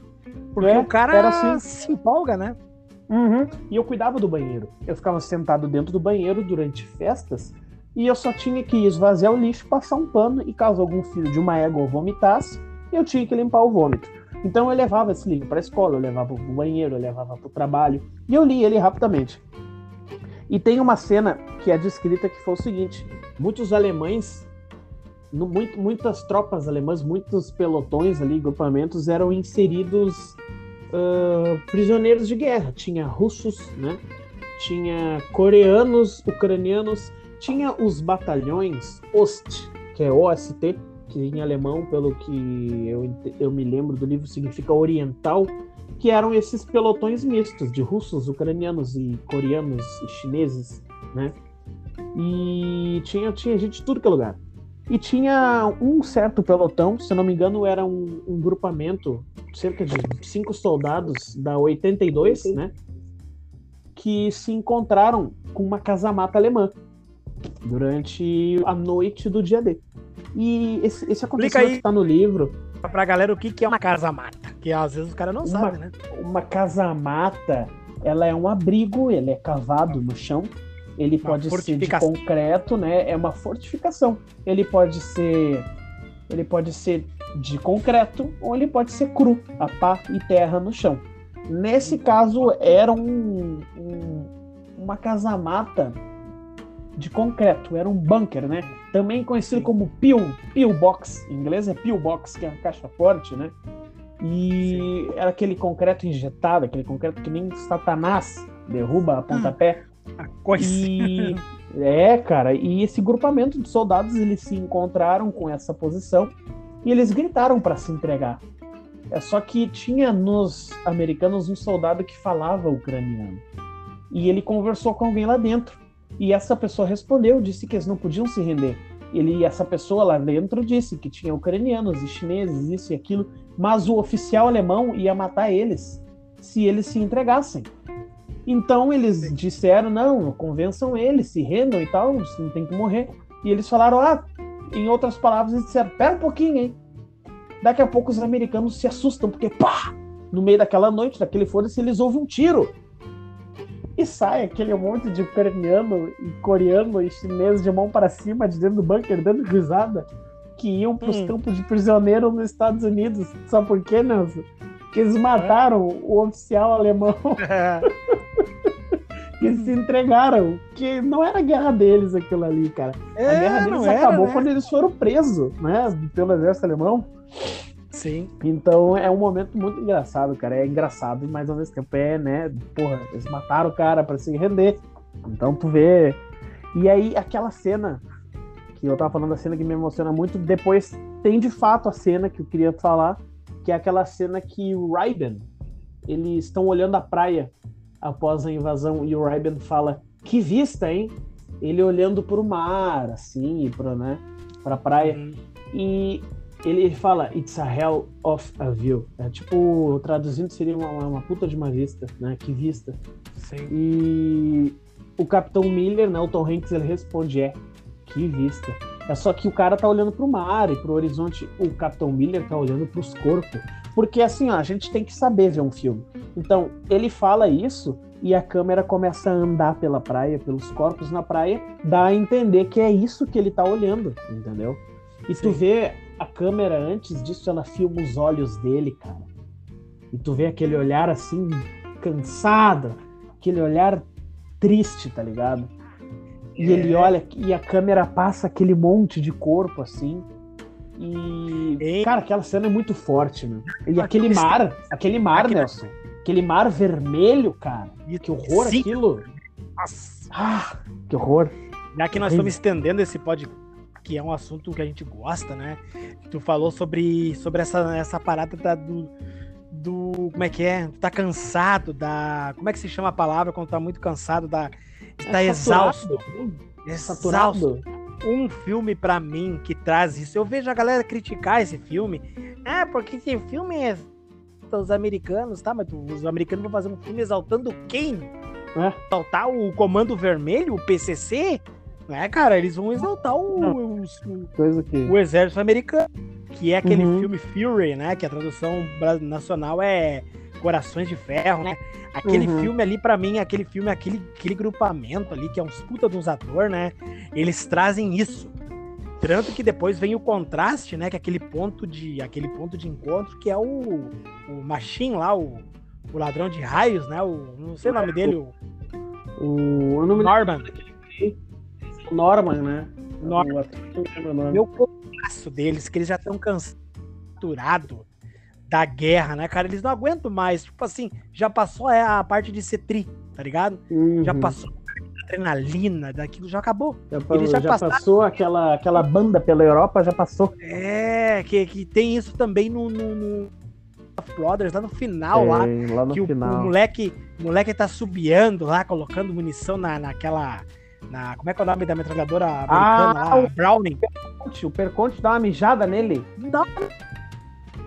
Porque É, o cara era assim. se empolga, né? Uhum. E eu cuidava do banheiro. Eu ficava sentado dentro do banheiro durante festas e eu só tinha que esvaziar o lixo, passar um pano e caso algum filho de uma égua vomitasse, eu tinha que limpar o vômito. Então eu levava esse livro para a escola, eu levava para o banheiro, eu levava para o trabalho e eu li ele rapidamente. E tem uma cena que é descrita que foi o seguinte: muitos alemães, no- muito- muitas tropas alemãs, muitos pelotões ali, grupamentos eram inseridos ah, prisioneiros de guerra. Tinha russos, né? Tinha coreanos, ucranianos, tinha os batalhões OST, que é OST, que em alemão, pelo que eu, eu me lembro do livro, significa oriental, que eram esses pelotões mistos de russos, ucranianos e coreanos e chineses, né? E tinha, tinha gente de tudo que é lugar. E tinha um certo pelotão, se não me engano, era um, um grupamento, cerca de cinco soldados da 82, né? Que se encontraram com uma casamata alemã durante a noite do dia D. E esse, esse acontecimento aí. está no livro. Pra galera o que, que é uma casa mata. Que às vezes os caras não Uma- sabem, né? Uma casamata, ela é um abrigo, ele é cavado no chão. Ele Uma pode ser de concreto, né? É uma fortificação. Ele pode ser ele pode ser de concreto ou ele pode ser cru, a pá e terra no chão. Nesse caso era um, um- uma casamata de concreto, era um bunker, né? Também conhecido Sim. como pill, pill box. Em inglês é pill box, que é uma caixa forte, né? E era aquele concreto injetado, aquele concreto que nem Satanás derruba a pontapé. A coisa. E é, cara, e esse grupamento de soldados eles se encontraram com essa posição e eles gritaram para se entregar. É só que tinha nos americanos um soldado que falava ucraniano. E ele conversou com alguém lá dentro. E essa pessoa respondeu, disse que eles não podiam se render. Ele, essa pessoa lá dentro disse que tinha ucranianos e chineses, isso e aquilo, mas o oficial alemão ia matar eles se eles se entregassem. Então eles disseram: não, convençam eles, se rendam e tal, não tem que morrer. E eles falaram: ah, em outras palavras, eles disseram: pera um pouquinho, hein? Daqui a pouco os americanos se assustam, porque pá! No meio daquela noite, daquele foda-se, eles ouvem um tiro. E sai aquele monte de ucraniano e coreano e chinês de mão para cima de dentro do bunker dando risada que iam para os Hum. campos de prisioneiro nos Estados Unidos. Sabe por quê, Nelson? Que eles mataram o oficial alemão e se entregaram. Que não era a guerra deles aquilo ali, cara. a guerra É, deles não era, acabou né? quando eles foram presos, né? Pelo exército alemão. Sim. Então é um momento muito engraçado, cara. É engraçado, mas ao mesmo tempo é, né? Porra, eles mataram o cara pra se render. Então tu vê. E aí, aquela cena que eu tava falando da cena que me emociona muito, depois tem de fato a cena que eu queria falar, que é aquela cena que o Ryben, eles estão olhando a praia após a invasão e o Ryben fala: "Que vista, hein?" Ele olhando pro mar, assim, pra, né, pra praia. Uhum. E ele fala, it's a hell of a view. É tipo, traduzindo seria uma, uma puta de uma vista, né? Que vista. Sim. E o Capitão Miller, né? O Tom Hanks, ele responde, é, que vista. É só que o cara tá olhando pro mar e pro horizonte. O Capitão Miller tá olhando pros corpos. Porque assim, ó, a gente tem que saber ver um filme. Então, ele fala isso e a câmera começa a andar pela praia, pelos corpos na praia, dá a entender que é isso que ele tá olhando, entendeu? E tu Sim. vê a câmera antes disso, ela filma os olhos dele, cara. E tu vê aquele olhar assim, cansado, aquele olhar triste, tá ligado? E É. ele olha e a câmera passa aquele monte de corpo assim. E, Ei. cara, aquela cena é muito forte, meu. E Aquele mar, aquele mar, aquele- Nelson. Aquele mar vermelho, cara. E- Que horror Sim. aquilo. Nossa. Ah, que horror. Já que nós estamos estendendo esse podcast que é um assunto que a gente gosta, né? Tu falou sobre, sobre essa, essa parada da, do, do. Como é que é? Tu tá cansado da. Como é que se chama a palavra quando tá muito cansado da. Tá É exausto. É Exausto. saturado. Um filme pra mim que traz isso. Eu vejo a galera criticar esse filme. Ah, porque esse filme é os americanos, tá? Mas os americanos vão fazer um filme exaltando quem? É. Exaltar o Comando Vermelho, o PCC? É, cara? Eles vão exaltar o, o, que. o exército americano, que é aquele Uhum. filme Fury, né? Que a tradução nacional é Corações de Ferro, né? Aquele Uhum. filme ali, pra mim, aquele filme, aquele, aquele grupamento ali, que é uns puta dos atores, né? Eles trazem isso. Tanto que depois vem o contraste, né? Que é aquele ponto de, aquele ponto de encontro que é o, o Machine lá, o, o ladrão de raios, né? O, não sei o nome dele, o O, me Norman. Norman, né? Norman. O não o meu cansaço deles, que eles já estão cansaturados da guerra, né, cara? Eles não aguentam mais. Tipo assim, já passou é, a parte de ser tri, tá ligado? Já Uhum. passou a adrenalina daquilo, já acabou. Já, Eles já já passaram. passou aquela, aquela banda pela Europa, já passou. É, que, que tem isso também no, no, no Brothers, lá no final, lá. Tem, lá no que o, final. o moleque, o moleque tá subiando lá, colocando munição na, naquela. Na, como é que é o nome da metralhadora americana Ah, lá? Browning. Perconte, O Perconte dá uma mijada nele. Não.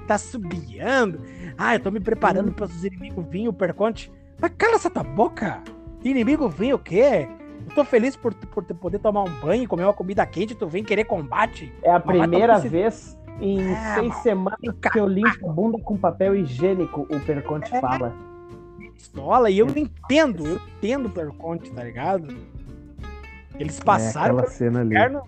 Tá subiando. Ah, eu tô me preparando Hum. para os inimigos virem, o Perconte. Mas cala essa tua boca! Inimigo vir o quê? Eu tô feliz por, por poder tomar um banho e comer uma comida quente tu vem querer combate. É a primeira esse- vez em É, seis semanas que eu limpo a bunda com papel higiênico, o Perconte É. fala. Pistola, e eu entendo, eu entendo o Perconte, tá ligado? Eles É passaram aquela pelo cena ali. inferno,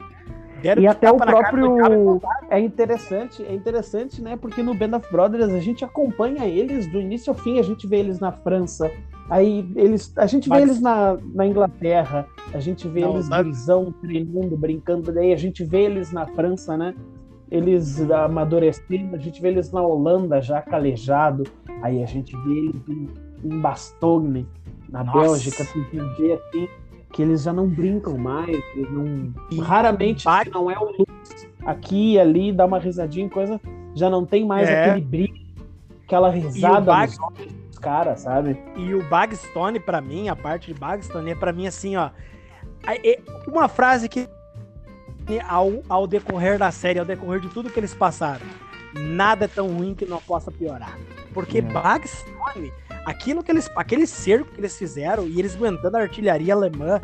deram E até o na próprio. É interessante, é interessante, né? Porque no Band of Brothers a gente acompanha eles do início ao fim, a gente vê eles na França, aí eles. A gente vê Mas- eles na, na Inglaterra, a gente vê Na eles Holanda. gurizão, treinando, brincando, daí a gente vê eles na França, né? Eles amadurecendo, a gente vê eles na Holanda já calejado, aí a gente vê eles em, em Bastogne, na Nossa. Bélgica, tu vê assim que eles já não brincam mais, eles não. E- Raramente se não é o Luz aqui e ali, dá uma risadinha, coisa, já não tem mais É. aquele brilho, aquela risada Bag- dos caras, sabe? E o Bagstone, pra mim, a parte de Bagstone é pra mim assim, ó. é Uma frase que ao, ao decorrer da série, ao decorrer de tudo que eles passaram, nada é tão ruim que não possa piorar. Porque É. Bagstone, aquilo que eles. Aquele cerco que eles fizeram e eles aguentando a artilharia alemã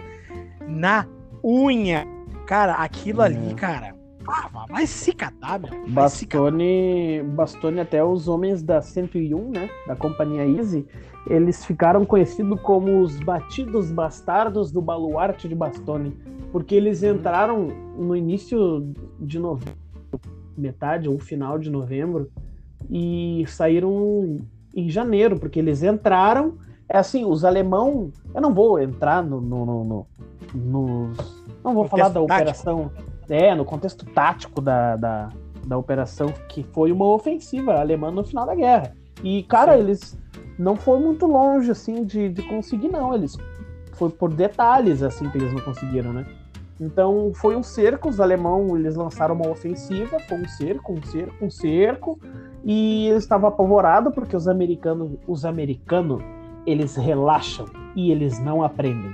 na unha. Cara, aquilo É. ali, cara. ah, vai se catar, meu. Vai se catar. Bastone, Bastone até os homens da 101, né, da companhia Easy, eles ficaram conhecidos como os batidos bastardos do baluarte de Bastone, porque eles entraram no início de novembro, metade ou final de novembro, e saíram em janeiro, porque eles entraram, é assim, os alemão, eu não vou entrar no, no, no, no- nos, não vou falar da tático. operação, é, no contexto tático da, da, da operação, que foi uma ofensiva alemã no final da guerra. E, cara, Sim. eles não foram muito longe, assim, de, de conseguir, não. Eles foi por detalhes, assim, que eles não conseguiram, né? Então, foi um cerco, os alemão, eles lançaram uma ofensiva, foi um cerco, um cerco, um cerco, e eles estavam apavorados porque os americanos, os americanos, eles relaxam e eles não aprendem.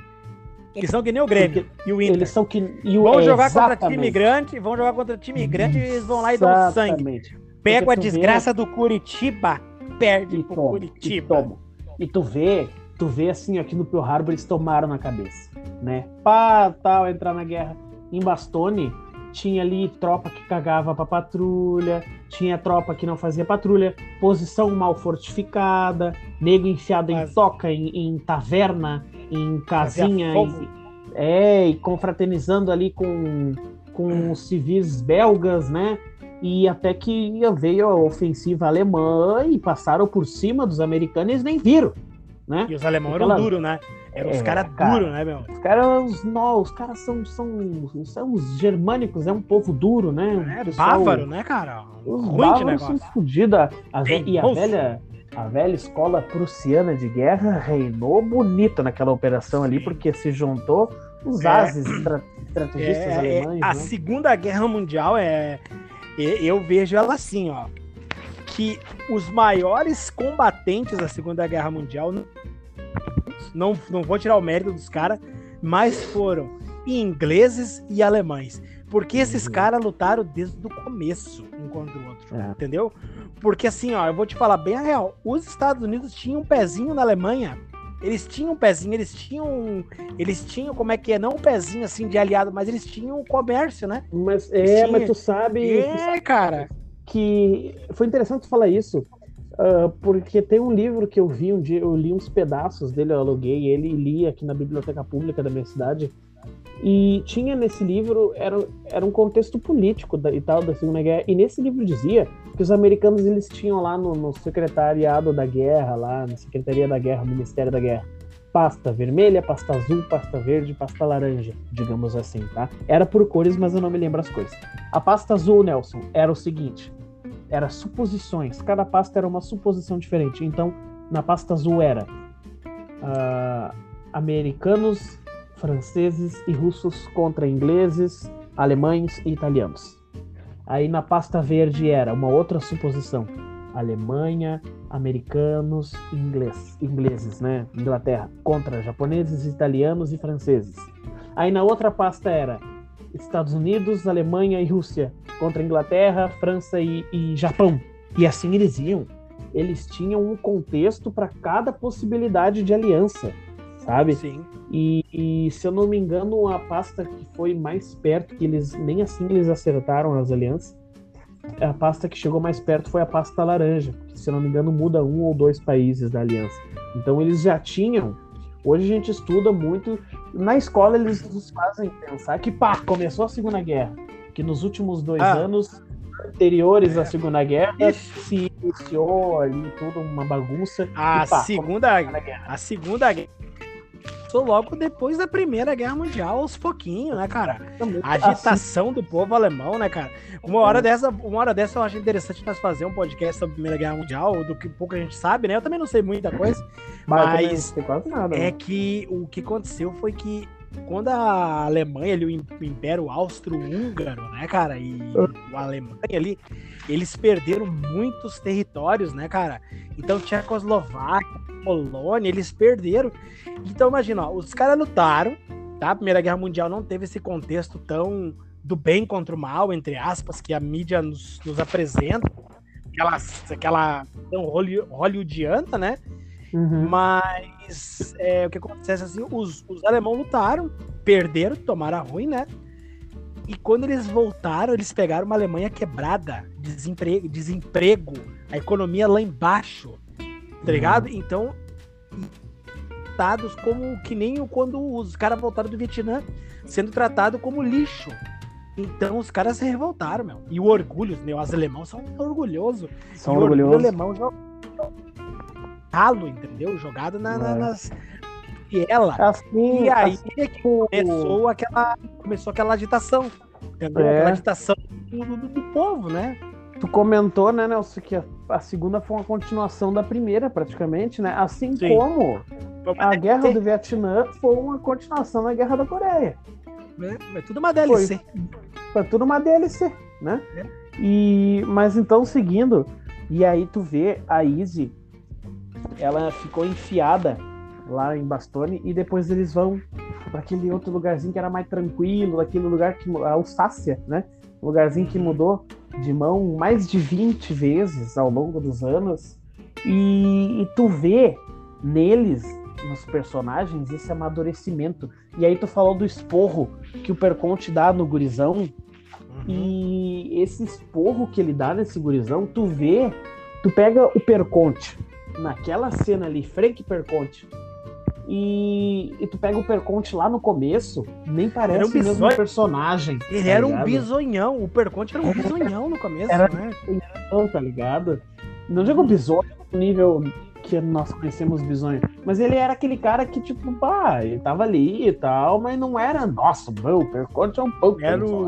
Eles são que nem o Grêmio e o Inter. Eles são que e o- Vão é, jogar contra exatamente. time grande, vão jogar contra time grande e eles vão lá e dão sangue. Pega a Porque tu vê- desgraça do Curitiba, perde E pro toma, Curitiba. E, toma. e tu vê, tu vê assim, aqui no Pearl Harbor eles tomaram na cabeça, né? Pá, tal, entrar na guerra. Em Bastone, tinha ali tropa que cagava pra patrulha, tinha tropa que não fazia patrulha, posição mal fortificada, nego enfiado Mas- em toca, em, em taverna, em casinha, em- é, e confraternizando ali com, com os civis belgas, né? E até que veio a ofensiva alemã e passaram por cima dos americanos e nem viram, né? E os alemães eram duros, né? Eram os É, caras cara. duros, né, meu? Os caras, os, os caras são, são, são os germânicos, é um povo duro, né? É pessoal- bávaro, né, cara? Os Ruim de bárbaros são fodidos. E a velha, a velha escola prussiana de guerra reinou bonito naquela operação ali, Sim. porque se juntou os É. ases estra- estrategistas É, é, alemães. a né? Segunda Guerra Mundial é, é- eu vejo ela assim, ó, que os maiores combatentes da Segunda Guerra Mundial não, não, vou tirar o mérito dos caras, mas foram ingleses e alemães, porque esses Uhum. caras lutaram desde o começo um contra o outro, É. entendeu? Porque assim, ó, eu vou te falar bem a real, os Estados Unidos tinham um pezinho na Alemanha. Eles tinham um pezinho, eles tinham. Eles tinham, como é que é? Não um pezinho assim de aliado, mas eles tinham um comércio, né? Mas, é, Sim. mas tu sabe, tu É, cara. que foi interessante tu falar isso, ah, porque tem um livro que eu vi um dia, eu li uns pedaços dele, eu aluguei ele e li aqui na biblioteca pública da minha cidade. E tinha nesse livro, era, era um contexto político da, e tal da Segunda Guerra, e nesse livro dizia que os americanos eles tinham lá no, no secretariado da guerra, lá na Secretaria da Guerra, Ministério da Guerra, pasta vermelha, pasta azul, pasta verde, pasta laranja, digamos assim, tá? Era por cores, mas eu não me lembro as cores. A pasta azul, Nelson, era o seguinte: era suposições. Cada pasta era uma suposição diferente. Então, na pasta azul era ah, americanos, franceses e russos contra ingleses, alemães e italianos. Aí na pasta verde era uma outra suposição: Alemanha, americanos, inglês, ingleses, né? Inglaterra contra japoneses, italianos e franceses. Aí na outra pasta era Estados Unidos, Alemanha e Rússia contra Inglaterra, França e, e Japão. E assim eles iam. Eles tinham um contexto para cada possibilidade de aliança, sabe? Sim. E, e, se eu não me engano, a pasta que foi mais perto, que eles nem assim eles acertaram as alianças, a pasta que chegou mais perto foi a pasta laranja, que se eu não me engano muda um ou dois países da aliança. Então eles já tinham. Hoje a gente estuda muito. Na escola eles nos fazem pensar que, pá, começou a Segunda Guerra. Que nos últimos dois Ah. anos anteriores É. à Segunda Guerra Ixi. se iniciou ali toda uma bagunça. A e, pá, segunda, a guerra. a segunda guerra. Sou logo depois da Primeira Guerra Mundial, aos pouquinhos, né, cara? A Assim, agitação do povo alemão, né, cara? Uma hora dessa, uma hora dessa eu acho interessante nós fazer um podcast sobre a Primeira Guerra Mundial, do que pouco a gente sabe, né? Eu também não sei muita coisa. mas nada. É né? que o que aconteceu foi que quando a Alemanha ali, o Im- o Império Austro-Húngaro, né, cara, e a Alemanha ali, eles perderam muitos territórios, né, cara? Então Tchecoslováquia, Polônia, eles perderam. Então imagina, ó, os caras lutaram, tá? A Primeira Guerra Mundial não teve esse contexto tão do bem contra o mal, entre aspas, que a mídia nos, nos apresenta, aquela, aquela tão holly- hollywoodiana, né? Uhum. Mas é, o que acontece assim, os, os alemãos lutaram, perderam, tomaram a ruim, né? E quando eles voltaram, eles pegaram uma Alemanha quebrada, desemprego, desemprego a economia lá embaixo, tá ligado? Então, tratados como que nem quando os caras voltaram do Vietnã, sendo tratado como lixo. Então os caras se revoltaram, meu. E o orgulho, meu, os alemães são orgulhosos. São e o orgulho orgulhosos. alemão ralo, entendeu? Jogado na, na- É. nas. E ela. Assim, E aí assim, é que começou aquela, começou aquela agitação. Entendeu? É. Aquela agitação do, do- do povo, né? tu comentou, né, Nelson, que a, a segunda foi uma continuação da primeira, praticamente, né? Assim Sim. como Foi a guerra do Vietnã foi uma continuação da guerra da Coreia. né? É tudo uma DLC. Foi tudo uma DLC, né? É. E, mas então, seguindo, e aí tu vê a Izzy, ela ficou enfiada lá em Bastone e depois eles vão para aquele outro lugarzinho que era mais tranquilo, aquele lugar que a Alsácia, né? Um lugarzinho que mudou de mão mais de 20 vezes ao longo dos anos. E, e tu vê neles, nos personagens, esse amadurecimento. E aí tu falou do esporro que o Perconte dá no gurizão. Uhum. E esse esporro que ele dá nesse gurizão, tu vê, tu pega o Perconte naquela cena ali, Frank Perconte, e, e tu pega o Perconte lá no começo, nem parece um o mesmo bisonho. personagem. Ele tá era um ligado? bisonhão. O Perconte era um bisonhão no começo, Era- né? Não, tá ligado? Não digo bisonho no nível que nós conhecemos bisonho, mas ele era aquele cara que, tipo, pá, ele tava ali e tal, mas não era, nossa, meu, o Perconte é um pouco. Era o,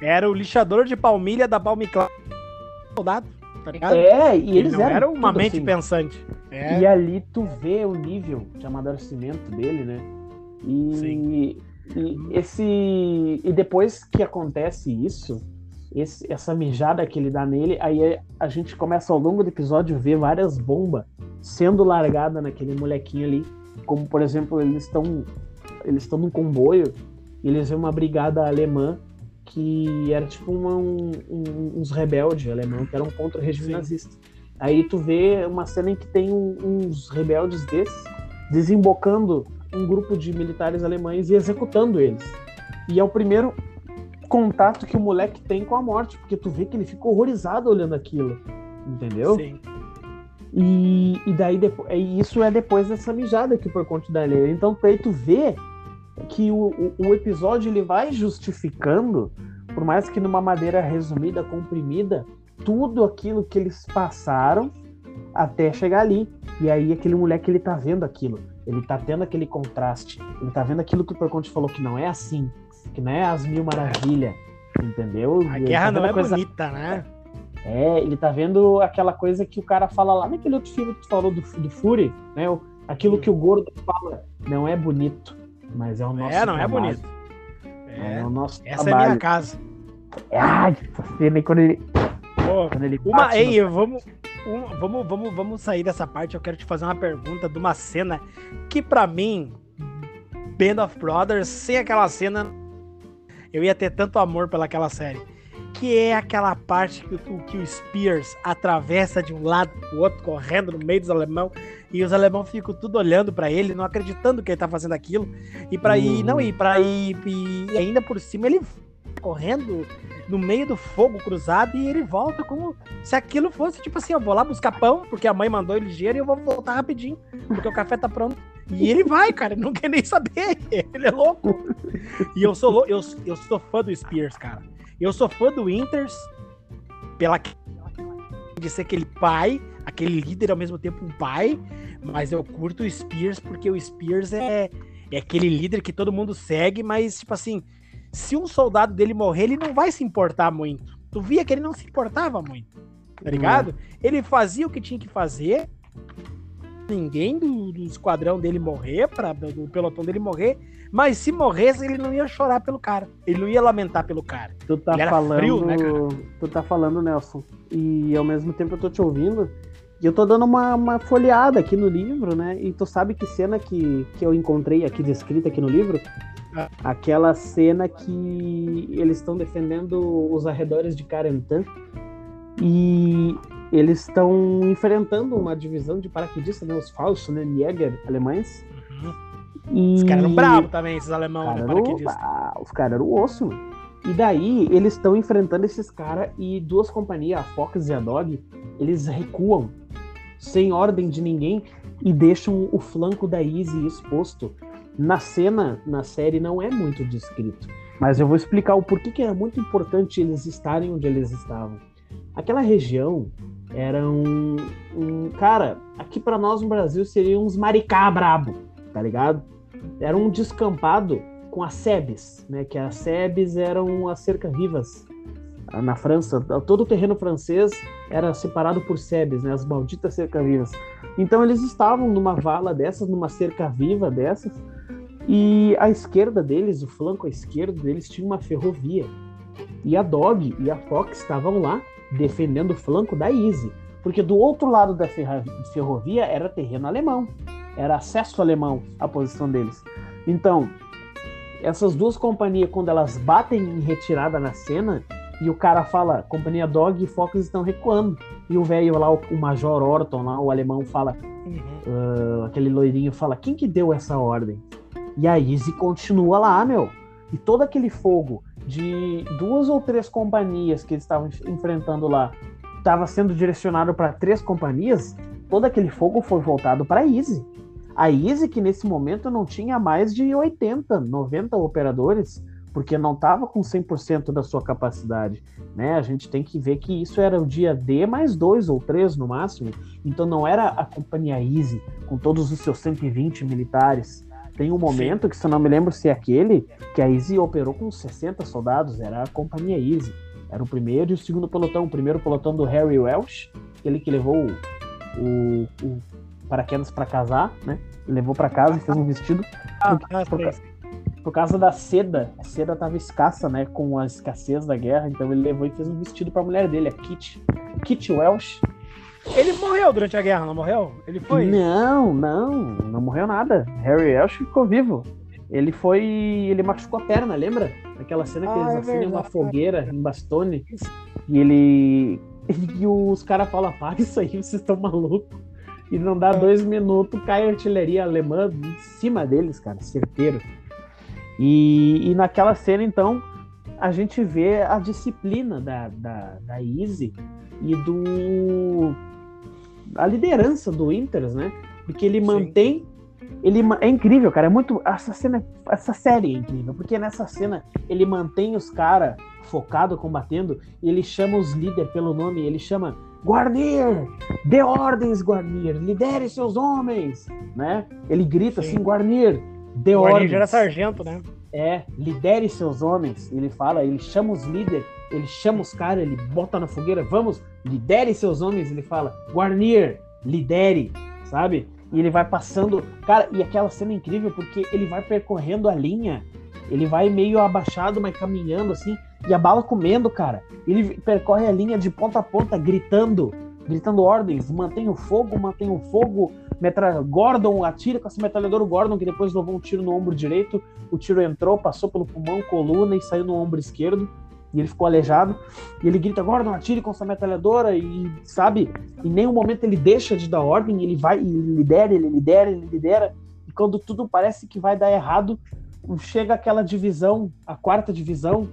era o lixador de palmilha da Palmiclá. Soldado, tá ligado? É, e Ele eles não eram era uma mente assim. pensante. É. E ali tu vê o nível de amadurecimento dele, né? E, Sim. E, esse, e depois que acontece isso, esse, essa mijada que ele dá nele, aí a gente começa ao longo do episódio a ver várias bombas sendo largadas naquele molequinho ali. Como, por exemplo, eles estão eles estão num comboio e eles vêem uma brigada alemã que era tipo uma, um, um, uns rebeldes alemães que eram contra o regime Sim. nazista. Aí tu vê uma cena em que tem uns rebeldes desses desembocando um grupo de militares alemães e executando eles. E é o primeiro contato que o moleque tem com a morte, porque tu vê que ele fica horrorizado olhando aquilo, entendeu? Sim. E, e daí depois, isso é depois dessa mijada que por conta da lei. Então aí tu vê que o, o, o, episódio ele vai justificando, por mais que numa maneira resumida, comprimida, tudo aquilo que eles passaram até chegar ali. E aí aquele moleque ele tá vendo aquilo, ele tá tendo aquele contraste, ele tá vendo aquilo que o Perconte falou que não é assim, que não é as mil maravilhas, entendeu? A guerra tá não é coisa... bonita, né? É, ele tá vendo aquela coisa que o cara fala lá naquele outro filme que tu falou do, do Fury, né? Aquilo que o gordo fala, não é bonito, mas é o nosso É, não é trabalho. é bonito. É, é o nosso essa trabalho. é a minha casa. Ai, essa cena aí quando ele. Quando ele uma, ei, no... vamos, um, vamos, vamos, vamos sair dessa parte. Eu quero te fazer uma pergunta de uma cena que, para mim, Band of Brothers, sem aquela cena, eu ia ter tanto amor pelaquela série. Que é aquela parte que, que o Spears atravessa de um lado pro outro, correndo no meio dos alemão, e os alemão ficam tudo olhando para ele, não acreditando que ele tá fazendo aquilo. E para ir, não, ir para ir, e ainda por cima ele correndo no meio do fogo cruzado e ele volta como se aquilo fosse tipo assim: eu vou lá buscar pão, porque a mãe mandou ele ligeiro e eu vou voltar rapidinho, porque o café tá pronto. E ele vai, cara, não quer nem saber. Ele é louco. E eu sou eu, eu sou fã do Spears, cara. Eu sou fã do Winters pela de ser aquele pai, aquele líder ao mesmo tempo um pai, mas eu curto o Spears porque o Spears é, é aquele líder que todo mundo segue, mas tipo assim, se um soldado dele morrer, ele não vai se importar muito. Tu via que ele não se importava muito, tá ligado? Uhum. Ele fazia o que tinha que fazer, ninguém do, do esquadrão dele morrer, para do pelotão dele morrer, mas se morresse, ele não ia chorar pelo cara. Ele não ia lamentar pelo cara. Tu tá falando, frio, né, Tu tá falando, Nelson, e ao mesmo tempo eu tô te ouvindo, e eu tô dando uma, uma folheada aqui no livro, né? E tu sabe que cena que, que eu encontrei aqui descrita aqui no livro? Aquela cena que eles estão defendendo os arredores de Carentan e eles estão enfrentando uma divisão de paraquedistas, né? Os falsos, né? Jäger alemães. Uhum. E... Os caras eram bravos também, esses alemães, né? Paraquedistas. Ah, os caras eram osso, mano. E daí eles estão enfrentando esses caras e duas companhias, a Fox e a Dog, eles recuam sem ordem de ninguém e deixam o flanco da Easy exposto na cena, na série, não é muito descrito. Mas eu vou explicar o porquê que era muito importante eles estarem onde eles estavam. Aquela região era um. um cara, aqui para nós no Brasil seria uns maricá brabo, tá ligado? Era um descampado com as sebes, né? Que as sebes eram as cerca-vivas na França. Todo o terreno francês era separado por sebes, né? As malditas cerca-vivas. Então eles estavam numa vala dessas, numa cerca-viva dessas, e à esquerda deles, o flanco à esquerda deles, tinha uma ferrovia. E a Dog e a Fox estavam lá defendendo o flanco da Easy. Porque do outro lado da ferrovia era terreno alemão. Era acesso alemão à posição deles. Então, essas duas companhias, quando elas batem em retirada na cena, e o cara fala, companhia Dog e Fox estão recuando. E o velho lá, o, Major Orton, lá, o alemão, fala, uhum. uh, aquele loirinho fala, quem que deu essa ordem? E a Izzy continua lá, meu. E todo aquele fogo de duas ou três companhias que eles estavam enfrentando lá estava sendo direcionado para três companhias, todo aquele fogo foi voltado para a Easy. A Easy, que nesse momento não tinha mais de 80, 90 operadores, porque não estava com 100% da sua capacidade. Né? A gente tem que ver que isso era o dia D mais dois ou três no máximo, então não era a companhia Easy com todos os seus 120 militares tem um momento Sim. que, se eu não me lembro se é aquele, que a Easy operou com 60 soldados, era a companhia Easy. Era o primeiro e o segundo pelotão. O primeiro pelotão do Harry Welsh, aquele que levou o, o, o paraquedas para casar, né? Levou para casa e fez um vestido. Ah, por, ah, por, por causa da seda. A seda tava escassa, né? Com a escassez da guerra. Então ele levou e fez um vestido pra mulher dele, a Kit. Kit Welsh. Ele morreu durante a guerra, não morreu? Ele foi? Não, não, não morreu nada. Harry Welsh ficou vivo. Ele foi. Ele machucou a perna, lembra? Aquela cena que Ah, eles é acendem uma verdade. fogueira em Bastone. E ele. E os caras falam, para isso aí, vocês estão malucos. E não dá É. dois minutos, cai a artilharia alemã em cima deles, cara, certeiro. E, e naquela cena, então, a gente vê a disciplina da, da, da Easy e do. a liderança do Inters, né? Porque ele Sim. mantém. Ele é incrível, cara. É muito. Essa cena, essa série é incrível, porque nessa cena ele mantém os caras focado, combatendo, ele chama os líderes pelo nome, ele chama Guarnir! Dê ordens, Guarnir! Lidere seus homens! Né? Ele grita Sim. assim, Guarnir! Dê O Guarnier ordens! era sargento, né? É, lidere seus homens. Ele fala, ele chama os líderes, ele chama os caras, ele bota na fogueira, vamos, lidere seus homens. Ele fala, Guarnier, lidere, sabe? E ele vai passando. Cara, e aquela cena é incrível porque ele vai percorrendo a linha, ele vai meio abaixado, mas caminhando assim, e a bala comendo, cara. Ele percorre a linha de ponta a ponta, gritando, gritando ordens: mantenha o fogo, mantenha o fogo. Gordon atira com essa metralhadora, o Gordon, que depois levou um tiro no ombro direito. O tiro entrou, passou pelo pulmão, coluna e saiu no ombro esquerdo. E ele ficou aleijado. E ele grita: Gordon, atire com essa metralhadora. E sabe, em nenhum momento ele deixa de dar ordem. Ele vai e lidera, ele lidera, ele lidera. E quando tudo parece que vai dar errado, chega aquela divisão, a quarta divisão,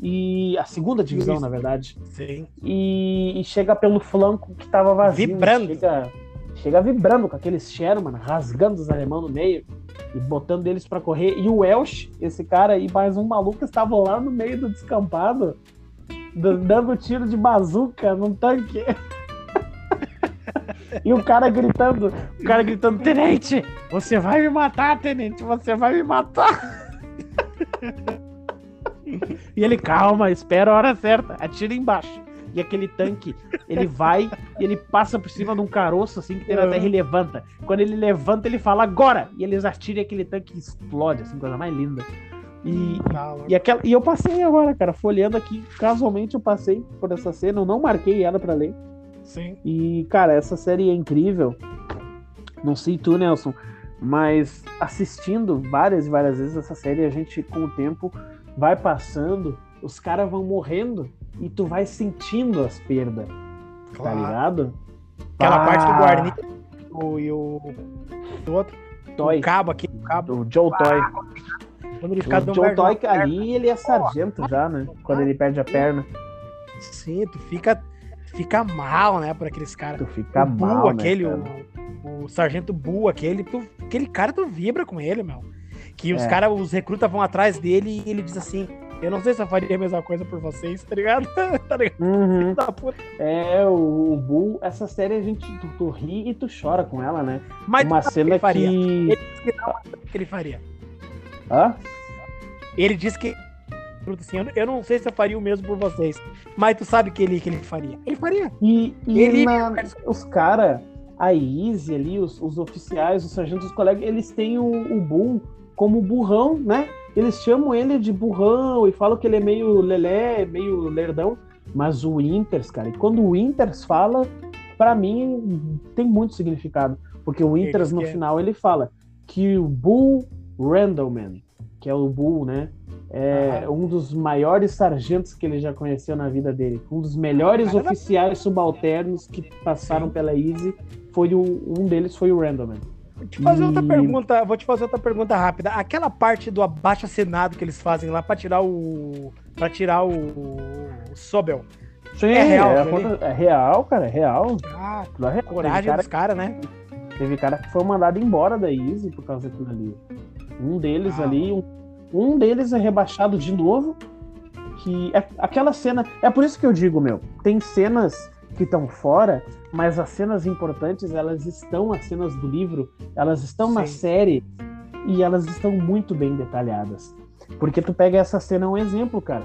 e a segunda divisão, Isso. na verdade Sim. e, e chega pelo flanco que tava vazio. Vibrando. Chega, chega vibrando com aqueles Sherman, rasgando os alemão no meio e botando eles pra correr. E o Welsh, esse cara e mais um maluco estavam lá no meio do descampado, dando tiro de bazuca num tanque. E o cara gritando, o cara gritando, Tenente, você vai me matar, Tenente, você vai me matar. E ele, calma, espera a hora certa, atira embaixo. E aquele tanque, ele vai e ele passa por cima de um caroço assim que tem na terra e levanta. Quando ele levanta, ele fala agora! E eles atiram e aquele tanque explode, assim, coisa mais linda. E, Tá e, aquela, e eu passei agora, cara, folheando aqui, casualmente eu passei por essa cena, eu não marquei ela pra ler. Sim. E, cara, essa série é incrível. Não sei tu, Nelson, mas assistindo várias e várias vezes essa série, a gente, com o tempo, vai passando, os caras vão morrendo e tu vai sentindo as perdas, tá Claro. ligado? Aquela Ah, parte do Guarnier o- e o, o outro, Toy, o cabo aqui, o cabo, o Joe Toy. quando ele fica O Joe Toy, ali ele é sargento já, né? Quando ele perde a perna, Sim, tu fica, fica mal, né, por aqueles caras. tu fica o Bull, mal, né, aquele, cara? o, o sargento Bull, aquele, tu, aquele cara tu vibra com ele, meu. Que os É. caras, os recrutas vão atrás dele e ele diz assim: Eu não sei se eu faria a mesma coisa por vocês, tá ligado? tá ligado? Uhum. É, o, o Bull, essa série a gente, tu, tu ri e tu chora com ela, né? Mas Uma cena ele faria. que... Ele disse que não, ele faria. Hã? Ele disse que. Assim, eu, não sei se eu faria o mesmo por vocês. Mas tu sabe que ele, que ele faria. Ele faria. E, e Ele- na- os caras, a Easy ali, os, os oficiais, os sargentos, os colegas, eles têm o, o Bull como burrão, né? Eles chamam ele de burrão e falam que ele é meio lelé, meio lerdão. Mas o Winters, cara, e quando o Winters fala, pra mim tem muito significado. Porque o Winters diz no final ele fala que o Bull Randleman, que é o Bull, né? É um dos maiores sargentos que ele já conheceu na vida dele. Um dos melhores Cara, oficiais subalternos que passaram Sim. pela Easy. Foi o, um deles foi o Randleman. Vou te fazer outra E- pergunta. Vou te fazer outra pergunta rápida. Aquela parte do abaixo assinado que eles fazem lá pra tirar o. para tirar o. o Sobel. Sim, É real, é, conta- é real, cara, é real. Ah, é real. coragem cara, dos caras, né? teve cara que foi mandado embora da Easy por causa daquilo ali. Um deles Ah. ali, um, um deles é rebaixado de novo. Que é aquela cena. É por isso que eu digo, meu, tem cenas que estão fora, mas as cenas importantes, elas estão as cenas do livro, elas estão na Sim. série e elas estão muito bem detalhadas. Porque tu pega essa cena é um exemplo, cara.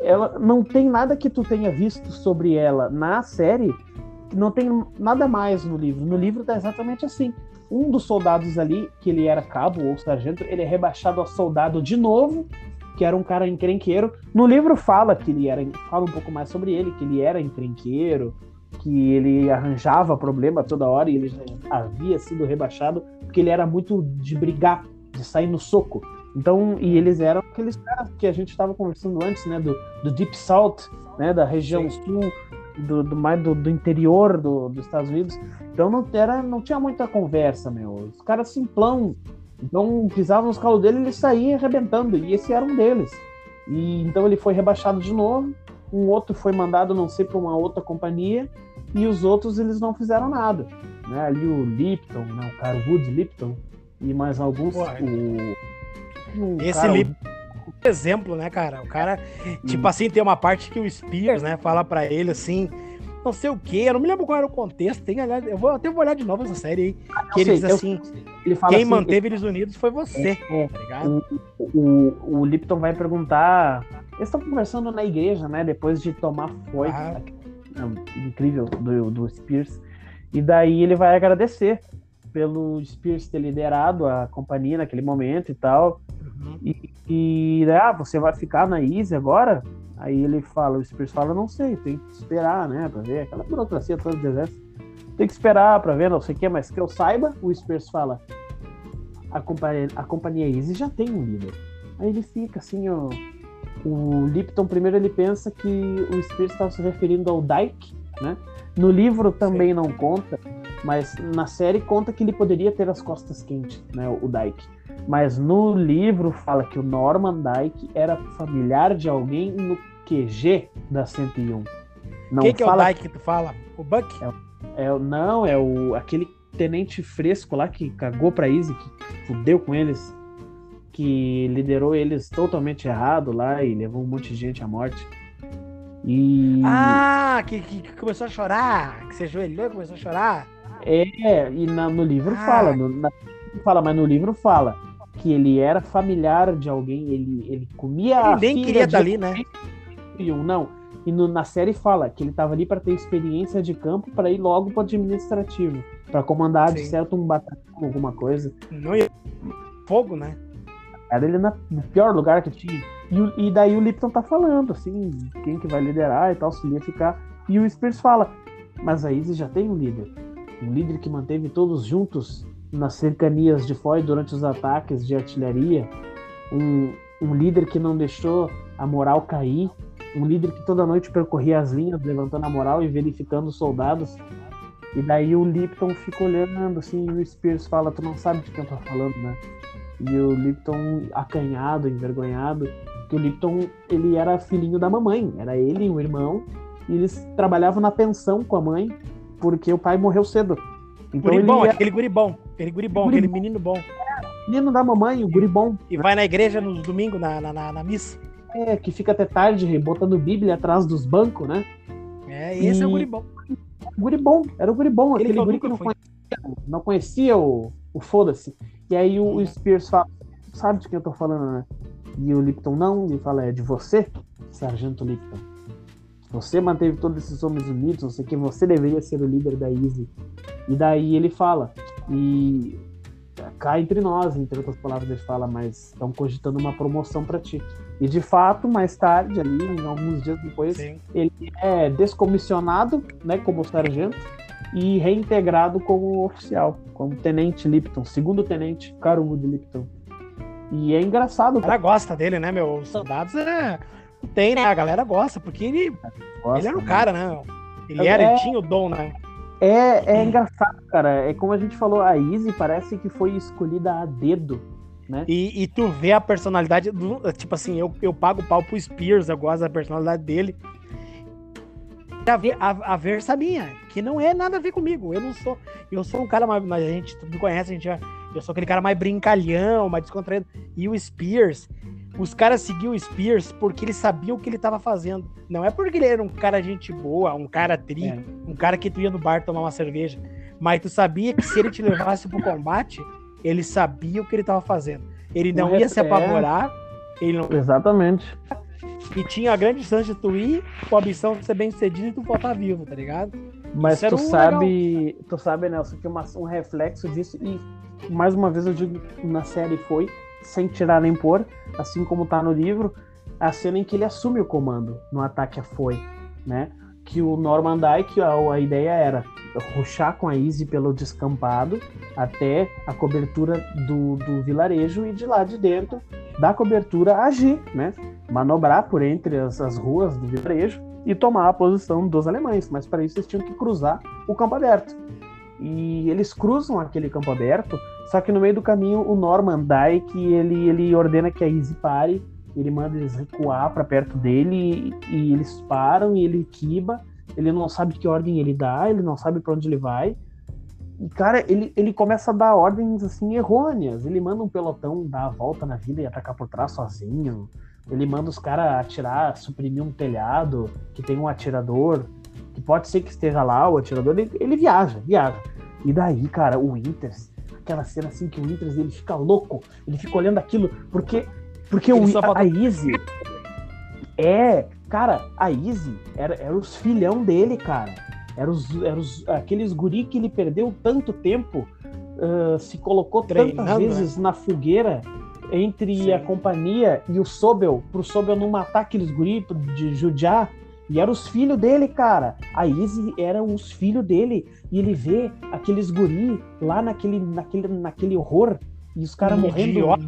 Ela não tem nada que tu tenha visto sobre ela na série, não tem nada mais no livro. No livro tá exatamente assim. um dos soldados ali, que ele era cabo ou sargento, ele é rebaixado a soldado de novo, que era um cara encrenqueiro. No livro fala que ele era, fala um pouco mais sobre ele, que ele era encrenqueiro, que ele arranjava problema toda hora e ele já havia sido rebaixado porque ele era muito de brigar, de sair no soco. Então, e eles eram aqueles caras que a gente estava conversando antes, né, do, do Deep South, né, da região Sim. sul, do, do mais do, do interior do, dos Estados Unidos. Então não era, não tinha muita conversa, meu. Os caras simplão. Então pisavam nos calos dele, ele saía arrebentando e esse era um deles. E então ele foi rebaixado de novo. Um outro foi mandado, não sei, para uma outra companhia e os outros eles não fizeram nada. Né? Ali o Lipton, né? o Carwood Lipton e mais alguns. O esse cara, livro exemplo, né, cara? O cara, tipo assim, tem uma parte que o Spears, né, fala para ele assim, não sei o que, eu não me lembro qual era o contexto, tem, aliás, eu vou até vou olhar de novo essa série aí, ah, que ele sei, diz assim, ele quem assim, manteve ele... eles unidos foi você, é, é, tá ligado? O, o, o, Lipton vai perguntar, eles estão conversando na igreja, né, depois de tomar foi ah. Incrível do, do Spears, e daí ele vai agradecer pelo Spears ter liderado a companhia naquele momento e tal. Uhum. E, e ah, você vai ficar na Easy agora? Aí ele fala, o Spears fala, não sei, tem que esperar, né, pra ver aquela burocracia toda do exército. Tem que esperar pra ver, não sei o que, mas que eu saiba, o Spears fala, a companhia, a companhia Easy já tem um líder. Aí ele fica assim, ó, o Lipton primeiro ele pensa que o Spears estava se referindo ao Dyke, né? No livro também Sim. não conta, mas na série conta que ele poderia ter as costas quentes, né, o Dyke. Mas no livro fala que o Norman Dyke era familiar de alguém no QG da 101. Não Quem que é o Dyke que tu fala? O Buck? É, é, não, é o aquele tenente fresco lá que cagou pra Easy, que fudeu com eles, que liderou eles totalmente errado lá e levou um monte de gente à morte. E... Ah, que, que começou a chorar, que se ajoelhou e começou a chorar. É, e na, no livro ah. fala, no, na, fala, mas no livro fala que ele era familiar de alguém, ele, ele comia ele nem queria estar ali, né? Não. E no, na série fala que ele estava ali para ter experiência de campo para ir logo para administrativo, para comandar Sim. de certo um batalhão, alguma coisa. Não ia fogo, né? Era ele na, no pior lugar que tinha. E, e daí o Lipton tá falando, assim, quem que vai liderar e tal, se ia ficar. E o Spears fala, mas a Izzy já tem um líder um líder que manteve todos juntos nas cercanias de Foy durante os ataques de artilharia, um, um líder que não deixou a moral cair, um líder que toda noite percorria as linhas, levantando a moral e verificando os soldados. E daí o Lipton fica olhando assim, e o Spears fala: Tu não sabe de quem eu tô falando, né? E o Lipton, acanhado, envergonhado, que o Lipton ele era filhinho da mamãe, era ele e o irmão, e eles trabalhavam na pensão com a mãe, porque o pai morreu cedo. Então guribom, aquele guribom, aquele guribom, aquele menino bom. menino da mamãe, o guribom. E vai na igreja no domingo, na, na, na, na missa. É, que fica até tarde botando Bíblia atrás dos bancos, né? É, esse e... é o guribom. Guribom, era o guribom, aquele, aquele guri que não conhecia, não conhecia o, o foda-se. E aí o, o Spears fala, sabe de quem eu tô falando, né? E o Lipton não, ele fala, é de você, Sargento Lipton. Você manteve todos esses homens unidos, não sei o que, você deveria ser o líder da Easy. E daí ele fala, e cá entre nós, entre outras palavras, ele fala, mas estão cogitando uma promoção para ti. E de fato, mais tarde, ali, alguns dias depois, Sim. ele é descomissionado, né, como sargento, e reintegrado como oficial, como tenente Lipton, segundo tenente Carugo Lipton. E é engraçado. A galera gosta dele, né, meu? Os soldados é tem, né? A galera gosta, porque ele, gosta, ele era o né? cara, né? Ele era, é, ele tinha o dom, né? É, é engraçado, cara. É como a gente falou, a Izzy parece que foi escolhida a dedo, né? E, e tu vê a personalidade do. Tipo assim, eu, eu pago pau pro Spears, eu gosto da personalidade dele. A ver, a, a versa minha, que não é nada a ver comigo. Eu não sou. Eu sou um cara mais. A gente me conhece, a gente já. Eu sou aquele cara mais brincalhão, mais descontraído. E o Spears, os caras seguiam o Spears porque eles sabiam o que ele estava fazendo. Não é porque ele era um cara gente boa, um cara tri, é. um cara que tu ia no bar tomar uma cerveja. Mas tu sabia que se ele te levasse pro combate, ele sabia o que ele estava fazendo. Ele não ia se apavorar. Ele não... Exatamente. E tinha a grande chance de tu ir com a missão de ser bem sucedido e tu voltar vivo, tá ligado? Mas Isso tu o sabe, tu sabe, Nelson, que uma- um reflexo disso, e mais uma vez eu digo, na série foi, sem tirar nem pôr, assim como tá no livro, a cena em que ele assume o comando no ataque a foi, né? Que o Norman Dyke, a, a ideia era ruxar com a Easy pelo descampado até a cobertura do, do vilarejo e de lá de dentro da cobertura agir, né? Manobrar por entre as, as ruas do vilarejo e tomar a posição dos alemães, mas para isso eles tinham que cruzar o campo aberto. E eles cruzam aquele campo aberto, só que no meio do caminho o Norman Dyke ele, ele ordena que a Easy pare, ele manda eles recuar para perto dele e, e eles param e ele quiba, ele não sabe que ordem ele dá, ele não sabe para onde ele vai. E cara, ele, ele começa a dar ordens assim errôneas. Ele manda um pelotão dar a volta na vida e atacar por trás sozinho. Ele manda os caras atirar, suprimir um telhado que tem um atirador, que pode ser que esteja lá, o atirador, ele, ele viaja, viaja. E daí, cara, o Winters, aquela cena assim que o Winters ele fica louco, ele fica olhando aquilo, porque, porque Ele o, a, a Easy. É, cara, a Easy era, era os filhão dele, cara. Era os, era os, aqueles guri que ele perdeu tanto tempo, ah, se colocou tantas Treinando, vezes na fogueira entre Sim. a companhia e o Sobel, pro Sobel não matar aqueles guri, de judiar. E eram os filhos dele, cara. A Izzy eram os filhos dele. E ele vê aqueles guri lá naquele, naquele, naquele horror. E os caras Um morrendo. idiota,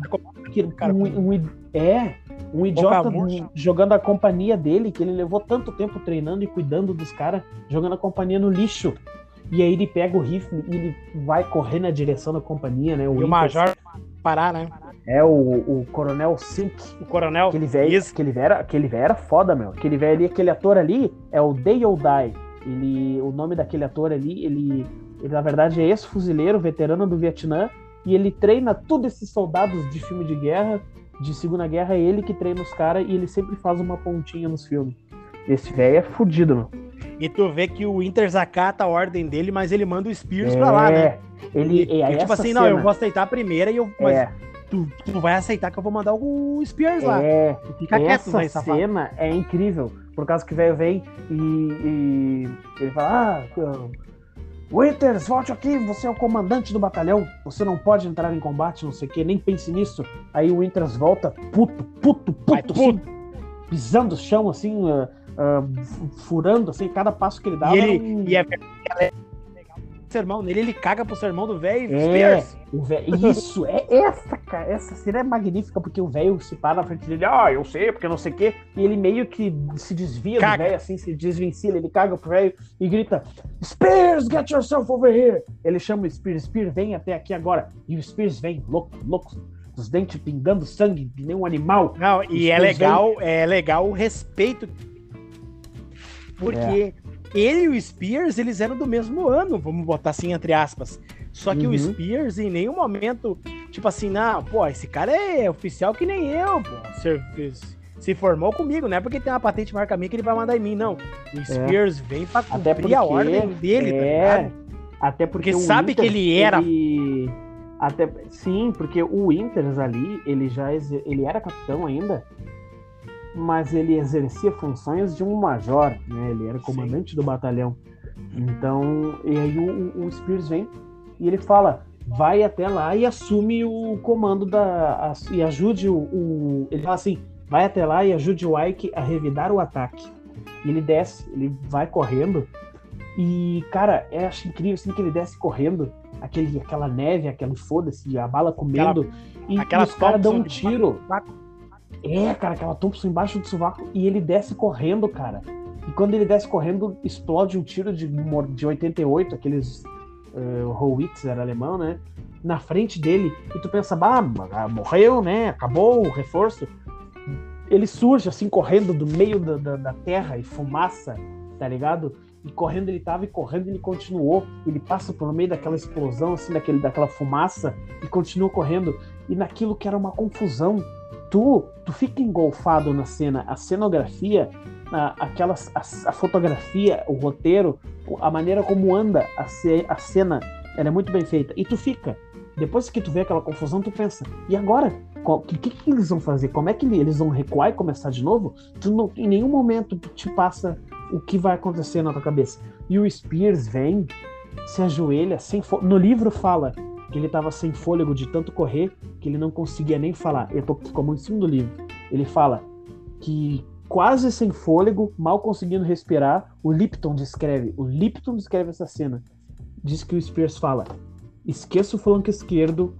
que- cara, um, um- é, um idiota jogando a companhia dele, que ele levou tanto tempo treinando e cuidando dos caras, jogando a companhia no lixo. E aí ele pega o rifle e ele vai correr na direção da companhia, né? E o. Major parar, né? É o, o Coronel Sink. O Coronel. Aquele velho, aquele velho, era- aquele velho era foda, meu. Aquele velho ali, aquele ator ali é o Dale Die. Ele, o nome daquele ator ali, ele, ele na verdade é ex-fuzileiro, veterano do Vietnã, e ele treina todos esses soldados de filme de guerra, de Segunda Guerra, é ele que treina os caras e ele sempre faz uma pontinha nos filmes. Esse velho é fudido, meu. E tu vê que o Winters acata a ordem dele, mas ele manda o Spears pra lá, né? É, ele, E, é tipo assim, não, eu cena. vou aceitar a primeira e eu. Mas É, tu, tu vai aceitar que eu vou mandar o Spears lá. é, Tu Fica quieto, Essa vai, safado. cena é incrível, por causa que o velho vem e, e ele fala: Ah, Winters, volte aqui, você é o comandante do batalhão, você não pode entrar em combate, não sei o que, nem pense nisso. Aí o Winters volta, puto, puto, Vai, puto, assim, pisando o chão, assim, ah, ah, fu- furando, assim, cada passo que ele dava. E, ele, um- e é sermão nele, ele caga pro sermão do velho É. Isso, é essa, cara. Essa cena é magnífica, porque o velho se para na frente dele, ah, eu sei, porque não sei o quê. E ele meio que se desvia Caga. do velho, assim, se desvencilha, ele caga pro velho e grita: Spears, get yourself over here! Ele chama o Spears, Spears, vem até aqui agora. E o Spears vem, louco, louco, os dentes pingando sangue, que nem um animal. Não, e é legal, é legal o respeito. Porque ele e o Spears, eles eram do mesmo ano, vamos botar assim entre aspas. Só que Uhum. o Spears, em nenhum momento, tipo assim, não, pô, esse cara é oficial que nem eu, pô. Se, se formou comigo, não é porque tem uma patente marca minha que ele vai mandar em mim, não. O Spears vem pra Até cumprir a porque ordem dele, tá é, ligado? Até porque, Porque sabe que Winters, ele era- ele- Até... Sim, porque o Winters ali, ele já ele era capitão ainda, mas ele exercia funções de um major, né? Ele era comandante do batalhão. Então, e aí o, o Spears vem e ele fala, vai até lá e assume o comando da... a- e ajude o, o- Ele fala assim, vai até lá e ajude o Ike a revidar o ataque. E ele desce, ele vai correndo e, cara, eu acho incrível assim que ele desce correndo, aquele, aquela neve, aquele foda-se, a bala comendo, e, aquela e os caras dão um tiro. É, cara, aquela Thompson embaixo do sovaco, e ele desce correndo, cara. E quando ele desce correndo, explode um tiro de, de 88, aqueles uh, Howitzer alemão, né? Na frente dele, e tu pensa, bah, ah, morreu, né? Acabou o reforço. Ele surge assim, correndo do meio da, da, da terra e fumaça, tá ligado? E correndo ele tava, e correndo ele continuou. Ele passa por meio daquela explosão, assim, daquele, daquela fumaça, e continua correndo. E naquilo que era uma confusão, tu, tu fica engolfado na cena. A cenografia, a, aquelas, a, a fotografia, o roteiro, a maneira como anda a, ce, a cena, ela é muito bem feita. E tu fica. Depois que tu vê aquela confusão, tu pensa, e agora? O que, que, que eles vão fazer? Como é que eles vão recuar e começar de novo? Tu não, em nenhum momento te passa o que vai acontecer na tua cabeça. E o Spears vem, se ajoelha, sem fo... no livro fala que ele estava sem fôlego de tanto correr que ele não conseguia nem falar. Eu tô com a mão em cima do livro. Ele fala que quase sem fôlego, mal conseguindo respirar, o Lipton descreve. O Lipton descreve essa cena. Diz que o Spears fala: esqueça o flanco esquerdo,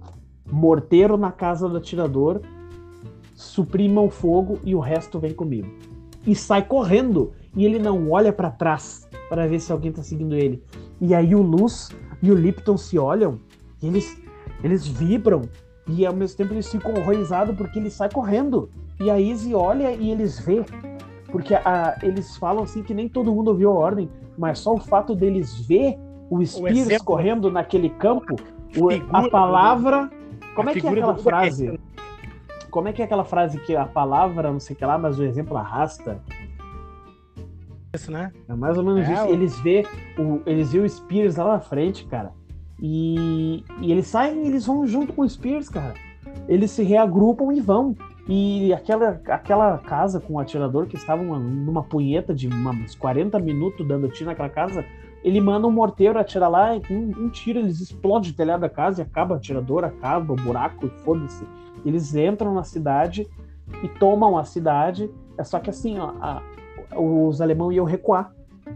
morteiro na casa do atirador, suprima o fogo e o resto vem comigo. E sai correndo. E ele não olha para trás para ver se alguém tá seguindo ele. E aí o Luz e o Lipton se olham e eles, eles vibram. E ao mesmo tempo eles ficam horrorizados porque ele sai correndo. E a Izzy olha e eles vê. Porque a, eles falam assim que nem todo mundo ouviu a ordem, mas só o fato deles ver o Spears correndo naquele campo, o, a palavra. Como a é que é aquela frase? Como é que é aquela frase que a palavra, não sei o que lá, mas o exemplo arrasta? Isso, né? É mais ou menos é, isso. Eles vê o, eles vê o Spears lá na frente, cara. E, e eles saem eles vão junto com o Spears, cara. Eles se reagrupam e vão. E aquela, aquela casa com o atirador que estava numa punheta de uns 40 minutos dando tiro naquela casa, ele manda um morteiro atirar lá, um, um tiro, eles explodem o telhado da casa e acaba o atirador, acaba o buraco foda-se. Eles entram na cidade e tomam a cidade. É só que assim, ó, a, os alemães iam recuar.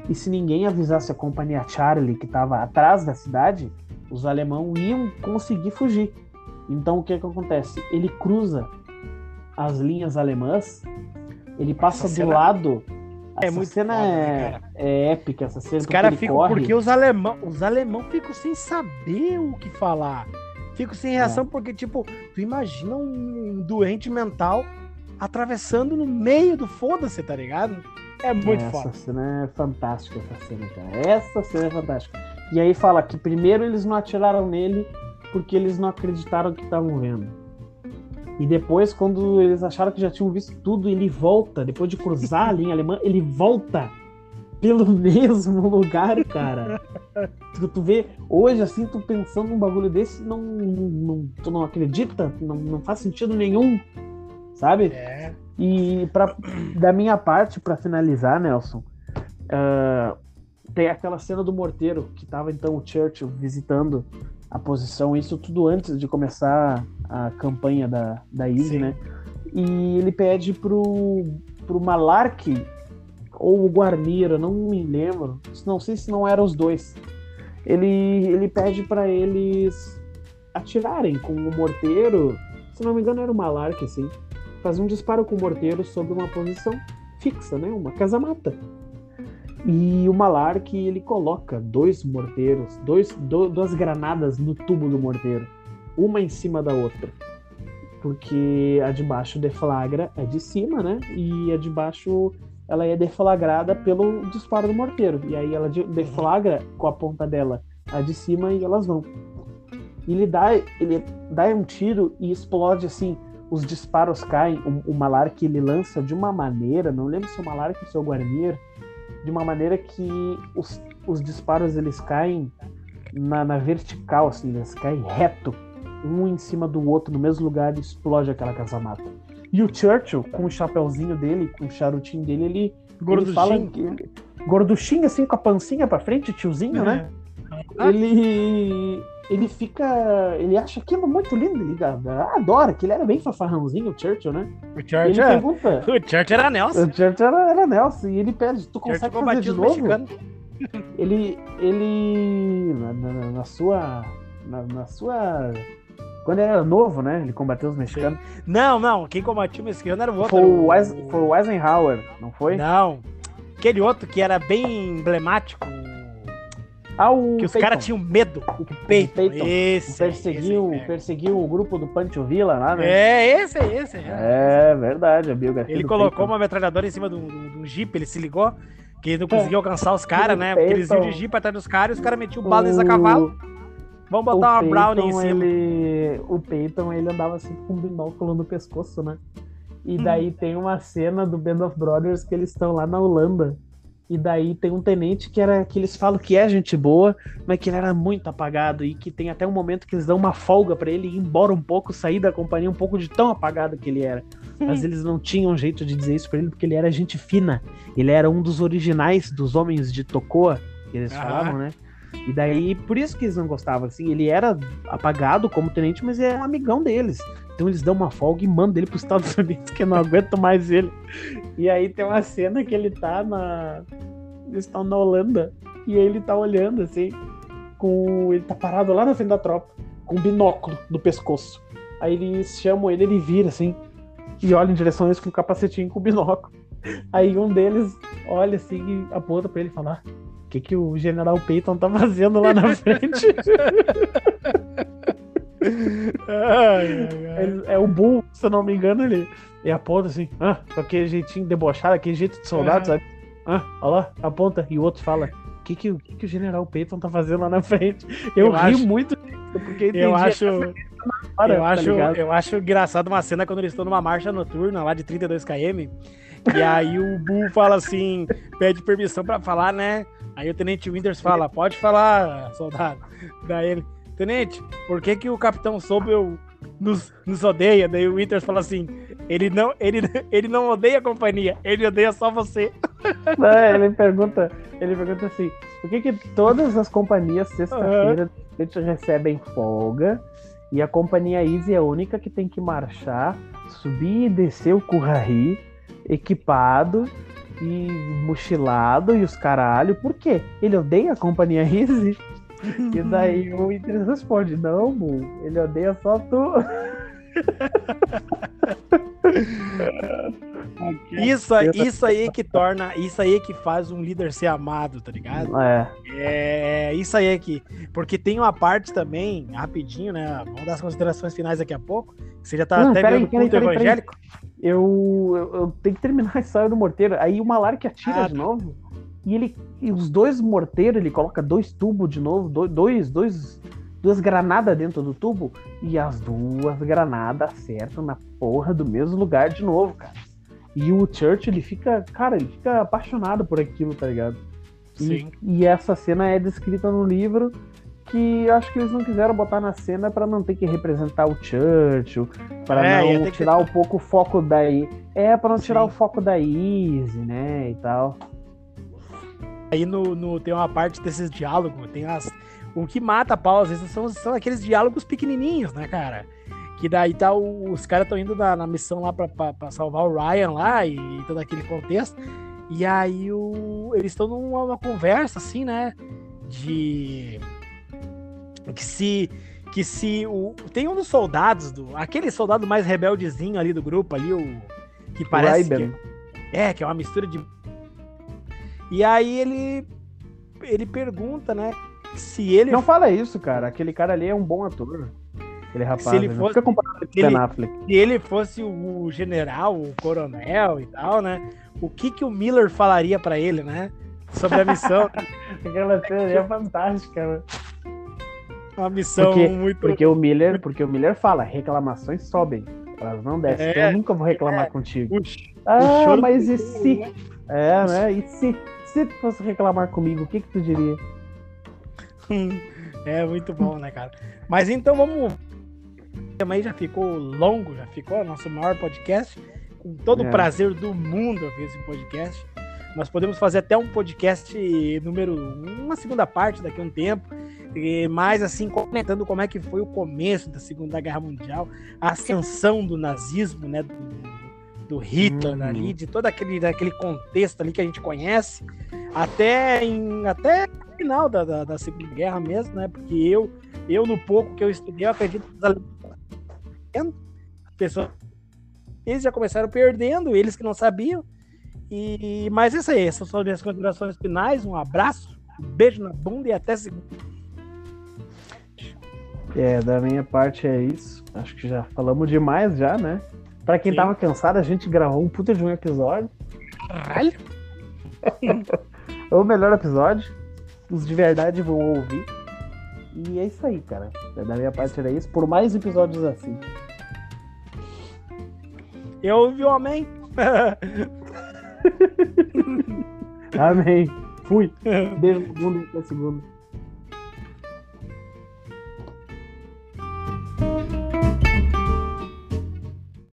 E se ninguém avisasse a companhia Charlie que estava atrás da cidade, os alemães iam conseguir fugir. Então o que, que acontece? Ele cruza as linhas alemãs, ele passa essa do cena... lado. É essa muito cena foda, é... Né, é, épica, essa cena. Os caras ficam corre. porque os alemão, os alemão ficam sem saber o que falar. Ficam sem reação é. porque tipo, tu imagina um doente mental atravessando no meio do foda-se, tá ligado? É muito essa foda. Essa cena é fantástica, essa cena, cara. Essa cena é fantástica. E aí fala que primeiro eles não atiraram nele porque eles não acreditaram que estavam vendo. E depois, quando eles acharam que já tinham visto tudo, ele volta, depois de cruzar a linha alemã, ele volta pelo mesmo lugar, cara. tu, tu vê, hoje, assim, tu pensando num bagulho desse, não, não, tu não acredita, não, não faz sentido nenhum, sabe? É. E pra, da minha parte, para finalizar, Nelson, uh, tem aquela cena do morteiro, que tava então o Churchill visitando a posição, isso tudo antes de começar a campanha da, da Easy, né? E ele pede pro, pro Malark ou o Guarnira, não me lembro, não sei se não eram os dois. Ele, ele pede para eles atirarem com o morteiro, se não me engano era o Malark, assim, fazer um disparo com o morteiro sobre uma posição fixa, né? Uma casa-mata. E o Malark ele coloca dois morteiros, dois, do, duas granadas no tubo do morteiro, uma em cima da outra. Porque a de baixo deflagra a de cima, né? E a de baixo ela é deflagrada pelo disparo do morteiro. E aí ela deflagra com a ponta dela a de cima e elas vão. Ele dá, ele dá um tiro e explode assim. Os disparos caem. O, o Malark ele lança de uma maneira, não lembro se o Malark ou se é o Guarnier, de uma maneira que os, os disparos eles caem na, na, vertical, assim, eles caem reto, um em cima do outro, no mesmo lugar e explode aquela casa-mata. E o Churchill, com o chapéuzinho dele, com o charutinho dele, ele, ele fala que, gorduchinho, assim, com a pancinha pra frente, tiozinho, né? É. Ele ele fica. Ele acha aquilo muito lindo, ele adora, que ele era bem fafarrãozinho, o Churchill, né? O Churchill, ele é. pergunta, o Churchill era Nelson. O Churchill era, era Nelson, e ele pede, tu consegue Churchill fazer de novo? Mexicano. Ele, ele na, na, na sua, na, na, sua, quando ele era novo, né? Ele combateu os mexicanos. Não, não, quem combatiu o mexicano era o outro. Foi o, foi o Eisenhower, não foi? Não, aquele outro que era bem emblemático, ah, o que os caras tinham medo. O Peyton. Esse, perseguiu, esse, perseguiu o grupo do Pancho Villa lá, né? É, esse, esse. É, é verdade, a biografia. Ele colocou Peyton. uma metralhadora em cima de um jeep, ele se ligou, que não conseguiu alcançar os caras, né? Porque eles iam de jeep atrás dos caras e os caras metiam bala e a cavalo. Vamos botar o uma Brownie em cima. Ele, o Peyton, ele andava assim com um binóculo no pescoço, né? E daí hum. tem uma cena do Band of Brothers que eles estão lá na Holanda. E daí tem um tenente que era que eles falam que é gente boa, mas que ele era muito apagado e que tem até um momento que eles dão uma folga para ele ir embora um pouco, sair da companhia um pouco de tão apagado que ele era. Mas eles não tinham jeito de dizer isso para ele porque ele era gente fina. Ele era um dos originais dos homens de Tocoa, que eles Aham. falavam, né? E daí, por isso que eles não gostavam, assim, ele era apagado como tenente, mas é um amigão deles. Então eles dão uma folga e mandam ele pros Estados Unidos, que não aguento mais ele. E aí tem uma cena que ele tá na. Eles estão na Holanda. E ele tá olhando, assim, com. Ele tá parado lá na frente da tropa, com um binóculo no pescoço. Aí eles chamam ele, ele vira assim, e olha em direção a eles com o capacetinho com o binóculo. Aí um deles olha assim e aponta pra ele e fala: "Ah, que, que o General Peyton tá fazendo lá na frente? Ai, ai. Ele- é o Bull, se eu não me engano, ele, ele aponta assim, ah, com aquele jeitinho debochado, aquele jeito de soldado, sabe? Ah, olha lá, aponta. E o outro fala: O que, que, o que, que o General Peyton tá fazendo lá na frente? Eu, Eu ri acho- muito disso, porque entendi Eu acho, agora, eu, tá acho, ligado? eu acho engraçado uma cena quando eles estão numa marcha noturna lá de 32 km. E aí o Bull fala assim, pede permissão pra falar, né? Aí o Tenente Winters fala, pode falar, soldado. Daí ele, Tenente, por que que o Capitão Sobel nos, nos odeia? Daí o Winters fala assim, ele não, ele, ele não odeia a companhia, ele odeia só você. É, ele pergunta, ele pergunta assim, por que, que todas as companhias sexta-feira noite recebem folga e a companhia Easy é a única que tem que marchar, subir e descer o Curraí, equipado e mochilado e os caralho. Por quê? Ele odeia a companhia Easy? E daí o Inter responde, não, Bu, ele odeia só tu. Isso, aí- isso aí que torna, isso aí que faz um líder ser amado, tá ligado? É, É isso aí aqui. Porque tem uma parte também, rapidinho, né? Vamos dar as considerações finais daqui a pouco. que Você já tá Não, até peraí, vendo peraí, culto peraí, peraí. evangélico. Eu, eu, eu tenho que terminar a história do morteiro. Aí o Malark atira Ah, de novo. E ele. E os dois morteiros, ele coloca dois tubos de novo, do- dois, dois, duas granadas dentro do tubo. E as duas granadas acertam na porra do mesmo lugar de novo, cara. E o Church, ele fica. Cara, ele fica apaixonado por aquilo, tá ligado? E, Sim. e essa cena é descrita no livro que acho que eles não quiseram botar na cena pra não ter que representar o Churchill, para É, não ter que- tirar um pouco o foco daí. É, pra não tirar Sim. o foco da Easy, né, e tal. Aí no, no- tem uma parte desses diálogos, tem as. O que mata a pau, às vezes, são, são aqueles diálogos pequenininhos, né, cara? Que daí tá o- os caras estão indo na, na missão lá pra salvar o Ryan lá e, todo aquele contexto. E aí o, eles estão numa uma conversa, assim, né? De. Que se. Que se. O, tem um dos soldados, do aquele soldado mais rebeldezinho ali do grupo, ali, o. Que parece. Que, Ryben. é, que é uma mistura de. E aí ele. Ele pergunta, né? Se ele. Não fala isso, cara. Aquele cara ali é um bom ator. Aquele rapaz. Se ele né? fosse- ele- se ele fosse o general, o coronel e tal, né? O que que o Miller falaria pra ele, né? Sobre a missão. Aquela cena é fantástica, né? Uma missão Porque- muito. Porque o Miller, porque o Miller fala, reclamações sobem. Elas não descem. É, então eu nunca vou reclamar contigo. Puxa, Ah, mas e se? É, né? E se, se tu fosse reclamar comigo, o que que tu diria? É muito bom, né, cara? Mas então vamos. Também já ficou longo, já ficou nosso maior podcast. Com todo É. o prazer do mundo eu fiz esse podcast. Nós podemos fazer até um podcast número uma segunda parte daqui a um tempo, e mais assim comentando como é que foi o começo da Segunda Guerra Mundial, a ascensão do nazismo, né, do, do Hitler Uhum. ali, de todo aquele, daquele contexto ali que a gente conhece, até em até o final da, da, da Segunda Guerra mesmo, né? Porque eu eu no pouco que eu estudei, eu acredito que as pessoas eles já começaram perdendo, eles que não sabiam. E, mas é isso aí, essas são as minhas considerações finais. Um abraço, um beijo na bunda e até segunda. É, da minha parte é isso. Acho que já falamos demais já, né? Pra quem Sim. tava cansado, a gente gravou um puta de um episódio. Caralho! O melhor episódio. Os de verdade vão ouvir. E é isso aí, cara. Da minha parte era isso. Por mais episódios assim. Eu ouvi o amém. Amém. Fui. Beijo no mundo e até segunda.